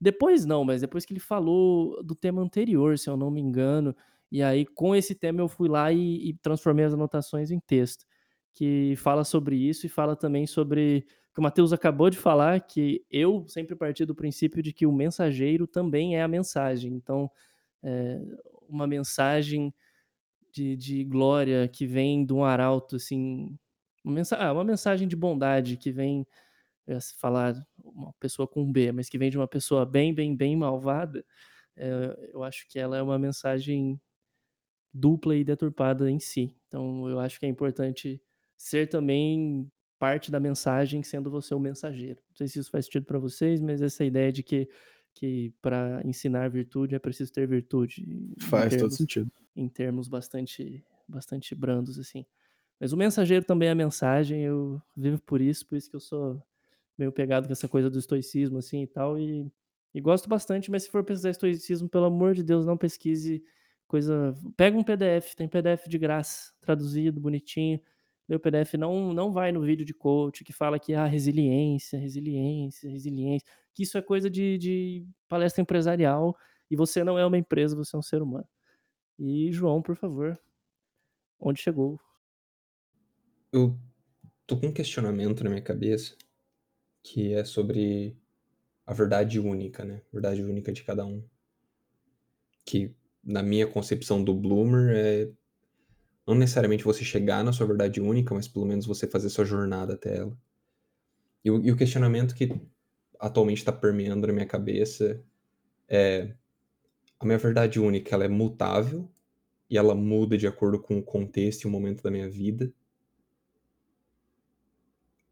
Depois não, mas depois que ele falou do tema anterior, se eu não me engano, e aí com esse tema eu fui lá e, e transformei as anotações em texto, que fala sobre isso e fala também sobre que o Matheus acabou de falar, que eu sempre parti do princípio de que o mensageiro também é a mensagem. Então, é, uma mensagem de, de glória que vem de um arauto, assim, uma, mensa ah, uma mensagem de bondade que vem é, falar uma pessoa com B, mas que vem de uma pessoa bem, bem, bem malvada, é, eu acho que ela é uma mensagem dupla e deturpada em si. Então, eu acho que é importante ser também parte da mensagem sendo você o mensageiro. Não sei se isso faz sentido para vocês, mas essa ideia de que, que para ensinar virtude é preciso ter virtude. Faz termos, todo sentido. Em termos bastante, bastante brandos, assim. Mas o mensageiro também é a mensagem, eu vivo por isso, por isso que eu sou meio pegado com essa coisa do estoicismo, assim, e tal, e, e gosto bastante, mas se for pesquisar estoicismo, pelo amor de Deus, não pesquise coisa... Pega um PDF, tem PDF de graça, traduzido, bonitinho, o PDF não, não vai no vídeo de coach que fala que a ah, resiliência, resiliência, resiliência. que isso é coisa de, de palestra empresarial e você não é uma empresa, você é um ser humano. E João, por favor, onde chegou? Eu tô com um questionamento na minha cabeça que é sobre a verdade única, né? Verdade única de cada um. Que na minha concepção do Bloomer é não necessariamente você chegar na sua verdade única, mas pelo menos você fazer sua jornada até ela. E o, e o questionamento que atualmente está permeando na minha cabeça é a minha verdade única, ela é mutável e ela muda de acordo com o contexto e o momento da minha vida.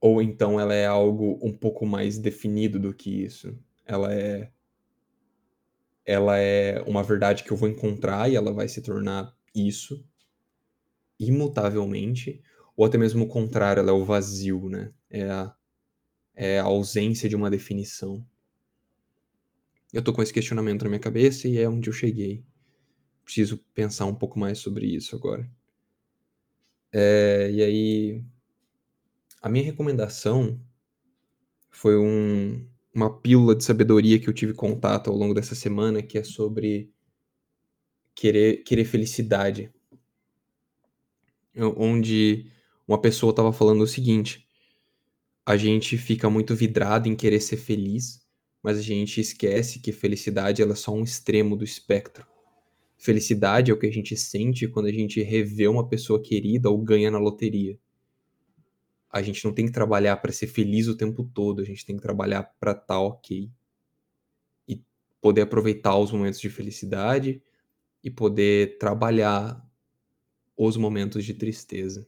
Ou então ela é algo um pouco mais definido do que isso. Ela é ela é uma verdade que eu vou encontrar e ela vai se tornar isso imutavelmente, ou até mesmo o contrário, ela é o vazio, né? É a, é a ausência de uma definição. Eu tô com esse questionamento na minha cabeça e é onde eu cheguei. Preciso pensar um pouco mais sobre isso agora. É, e aí, a minha recomendação foi um, uma pílula de sabedoria que eu tive contato ao longo dessa semana, que é sobre querer, querer felicidade onde uma pessoa estava falando o seguinte: a gente fica muito vidrado em querer ser feliz, mas a gente esquece que felicidade é só um extremo do espectro. Felicidade é o que a gente sente quando a gente revê uma pessoa querida ou ganha na loteria. A gente não tem que trabalhar para ser feliz o tempo todo, a gente tem que trabalhar para estar tá ok. E poder aproveitar os momentos de felicidade e poder trabalhar os momentos de tristeza,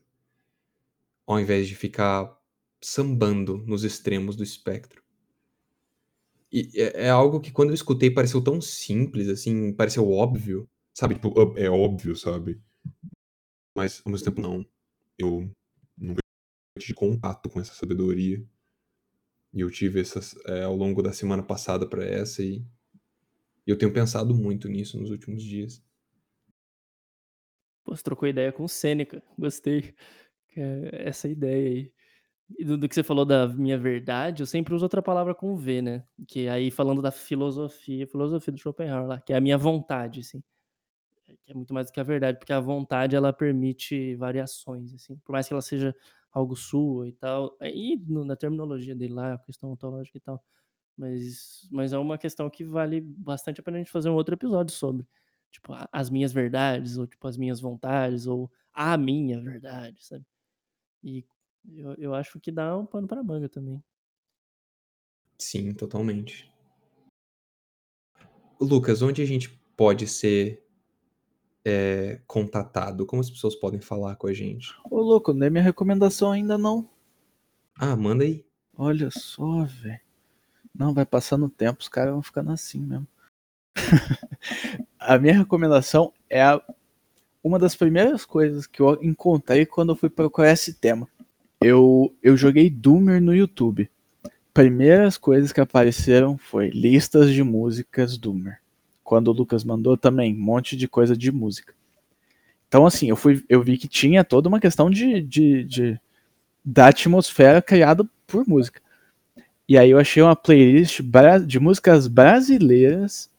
ao invés de ficar sambando nos extremos do espectro. E é, é algo que quando eu escutei pareceu tão simples, assim, pareceu óbvio, sabe? Tipo, é óbvio, sabe? Mas ao mesmo tempo não. Eu nunca tive contato com essa sabedoria. E eu tive essas é, ao longo da semana passada para essa e eu tenho pensado muito nisso nos últimos dias. Pô, você trocou ideia com o Sêneca. Gostei. É essa ideia aí. E do, do, que você falou da minha verdade, eu sempre uso outra palavra com V, né? Que aí falando da filosofia, filosofia do Schopenhauer lá, que é a minha vontade, assim. Que é muito mais do que a verdade, porque a vontade ela permite variações, assim. Por mais que ela seja algo sua e tal. E no, na terminologia dele lá, a questão ontológica e tal. Mas, mas é uma questão que vale bastante a pena a gente fazer um outro episódio sobre tipo, as minhas verdades, ou tipo, as minhas vontades, ou a minha verdade, sabe? E eu, eu acho que dá um pano pra manga também. Sim, totalmente. Lucas, onde a gente pode ser é, contatado? Como as pessoas podem falar com a gente? Ô, louco, nem minha recomendação ainda não. Ah, manda aí. Olha só, velho. Não, vai passando o tempo, os caras vão ficando assim mesmo. a minha recomendação é a, uma das primeiras coisas que eu encontrei quando eu fui procurar esse tema. Eu, eu joguei Doomer no YouTube. Primeiras coisas que apareceram foi listas de músicas Doomer. Quando o Lucas mandou também, um monte de coisa de música. Então, assim, eu, fui, eu vi que tinha toda uma questão de, de, de da atmosfera criada por música. E aí eu achei uma playlist de músicas brasileiras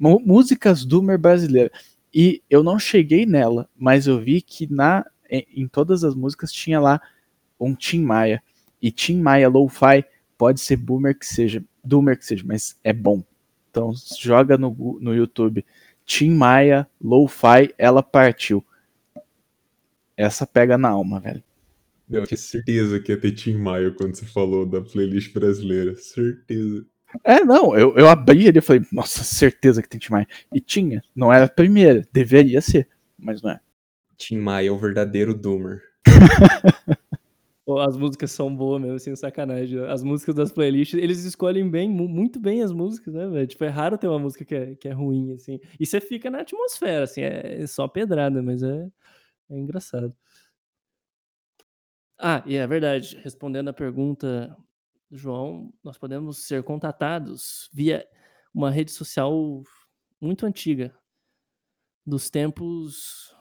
músicas Doomer brasileira. E eu não cheguei nela, mas eu vi que na em, todas as músicas tinha lá um Tim Maia. E Tim Maia Lo-Fi pode ser boomer que seja, doomer que seja, mas é bom. Então joga no, no YouTube Tim Maia Lo-Fi, ela partiu. Essa pega na alma, velho. Eu tinha certeza que ia ter Tim Maia quando você falou da playlist brasileira. Certeza. É, não, eu, eu abri ele e falei, nossa, certeza que tem Tim Maia. E tinha, não era a primeira, deveria ser, mas não é. Tim Maia é o verdadeiro Doomer. As músicas são boas mesmo, sem sacanagem. As músicas das playlists, eles escolhem bem, muito bem as músicas, né, velho? Tipo, é raro ter uma música que é, que é ruim, assim. E você fica na atmosfera, assim, é, é só pedrada, mas é, é engraçado. Ah, e é verdade, respondendo a pergunta João, nós podemos ser contatados via uma rede social muito antiga, dos tempos.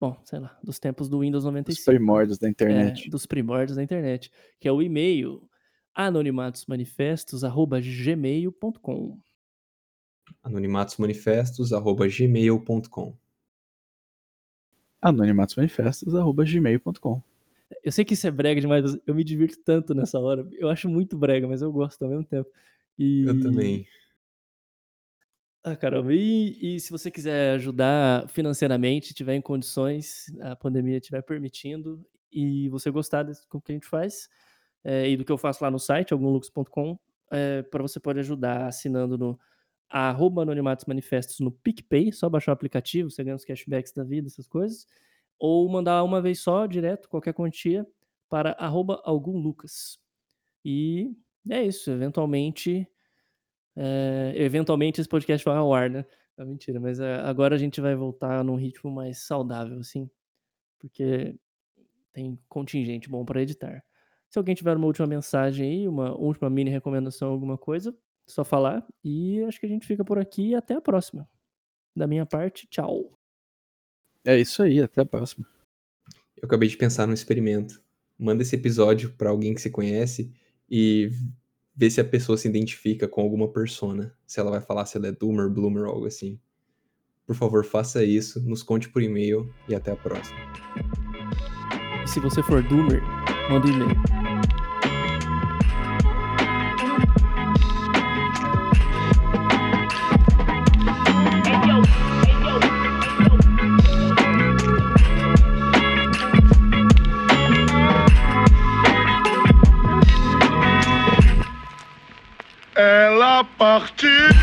Bom, sei lá, dos tempos do Windows 95. Dos primórdios da internet. É, dos primórdios da internet, que é o e-mail anonimatosmanifestos.gmail.com. anonimatosmanifestos.gmail.com. anonimatosmanifestos.gmail.com. Eu sei que isso é brega demais, eu me divirto tanto nessa hora. Eu acho muito brega, mas eu gosto ao mesmo tempo. E... Eu também. Ah, caramba. E, e se você quiser ajudar financeiramente, tiver em condições, a pandemia estiver permitindo, e você gostar do que a gente faz, é, e do que eu faço lá no site, algumlux.com, é, para você pode ajudar assinando no arroba anonimatos manifestos no PicPay, só baixar o aplicativo, você ganha os cashbacks da vida, essas coisas, ou mandar uma vez só, direto, qualquer quantia, para arroba algumlucas. E é isso, eventualmente, é, eventualmente esse podcast vai ao ar, né? É mentira, mas é, agora a gente vai voltar num ritmo mais saudável, assim, porque tem contingente bom para editar. Se alguém tiver uma última mensagem aí, uma última mini recomendação, alguma coisa, só falar. E acho que a gente fica por aqui e até a próxima. Da minha parte, tchau. É isso aí, até a próxima. Eu acabei de pensar num experimento. Manda esse episódio para alguém que você conhece e vê se a pessoa se identifica com alguma persona. Se ela vai falar se ela é Doomer, Bloomer ou algo assim. Por favor, faça isso, nos conte por e-mail e até a próxima. E se você for Doomer, manda um e-mail. Ela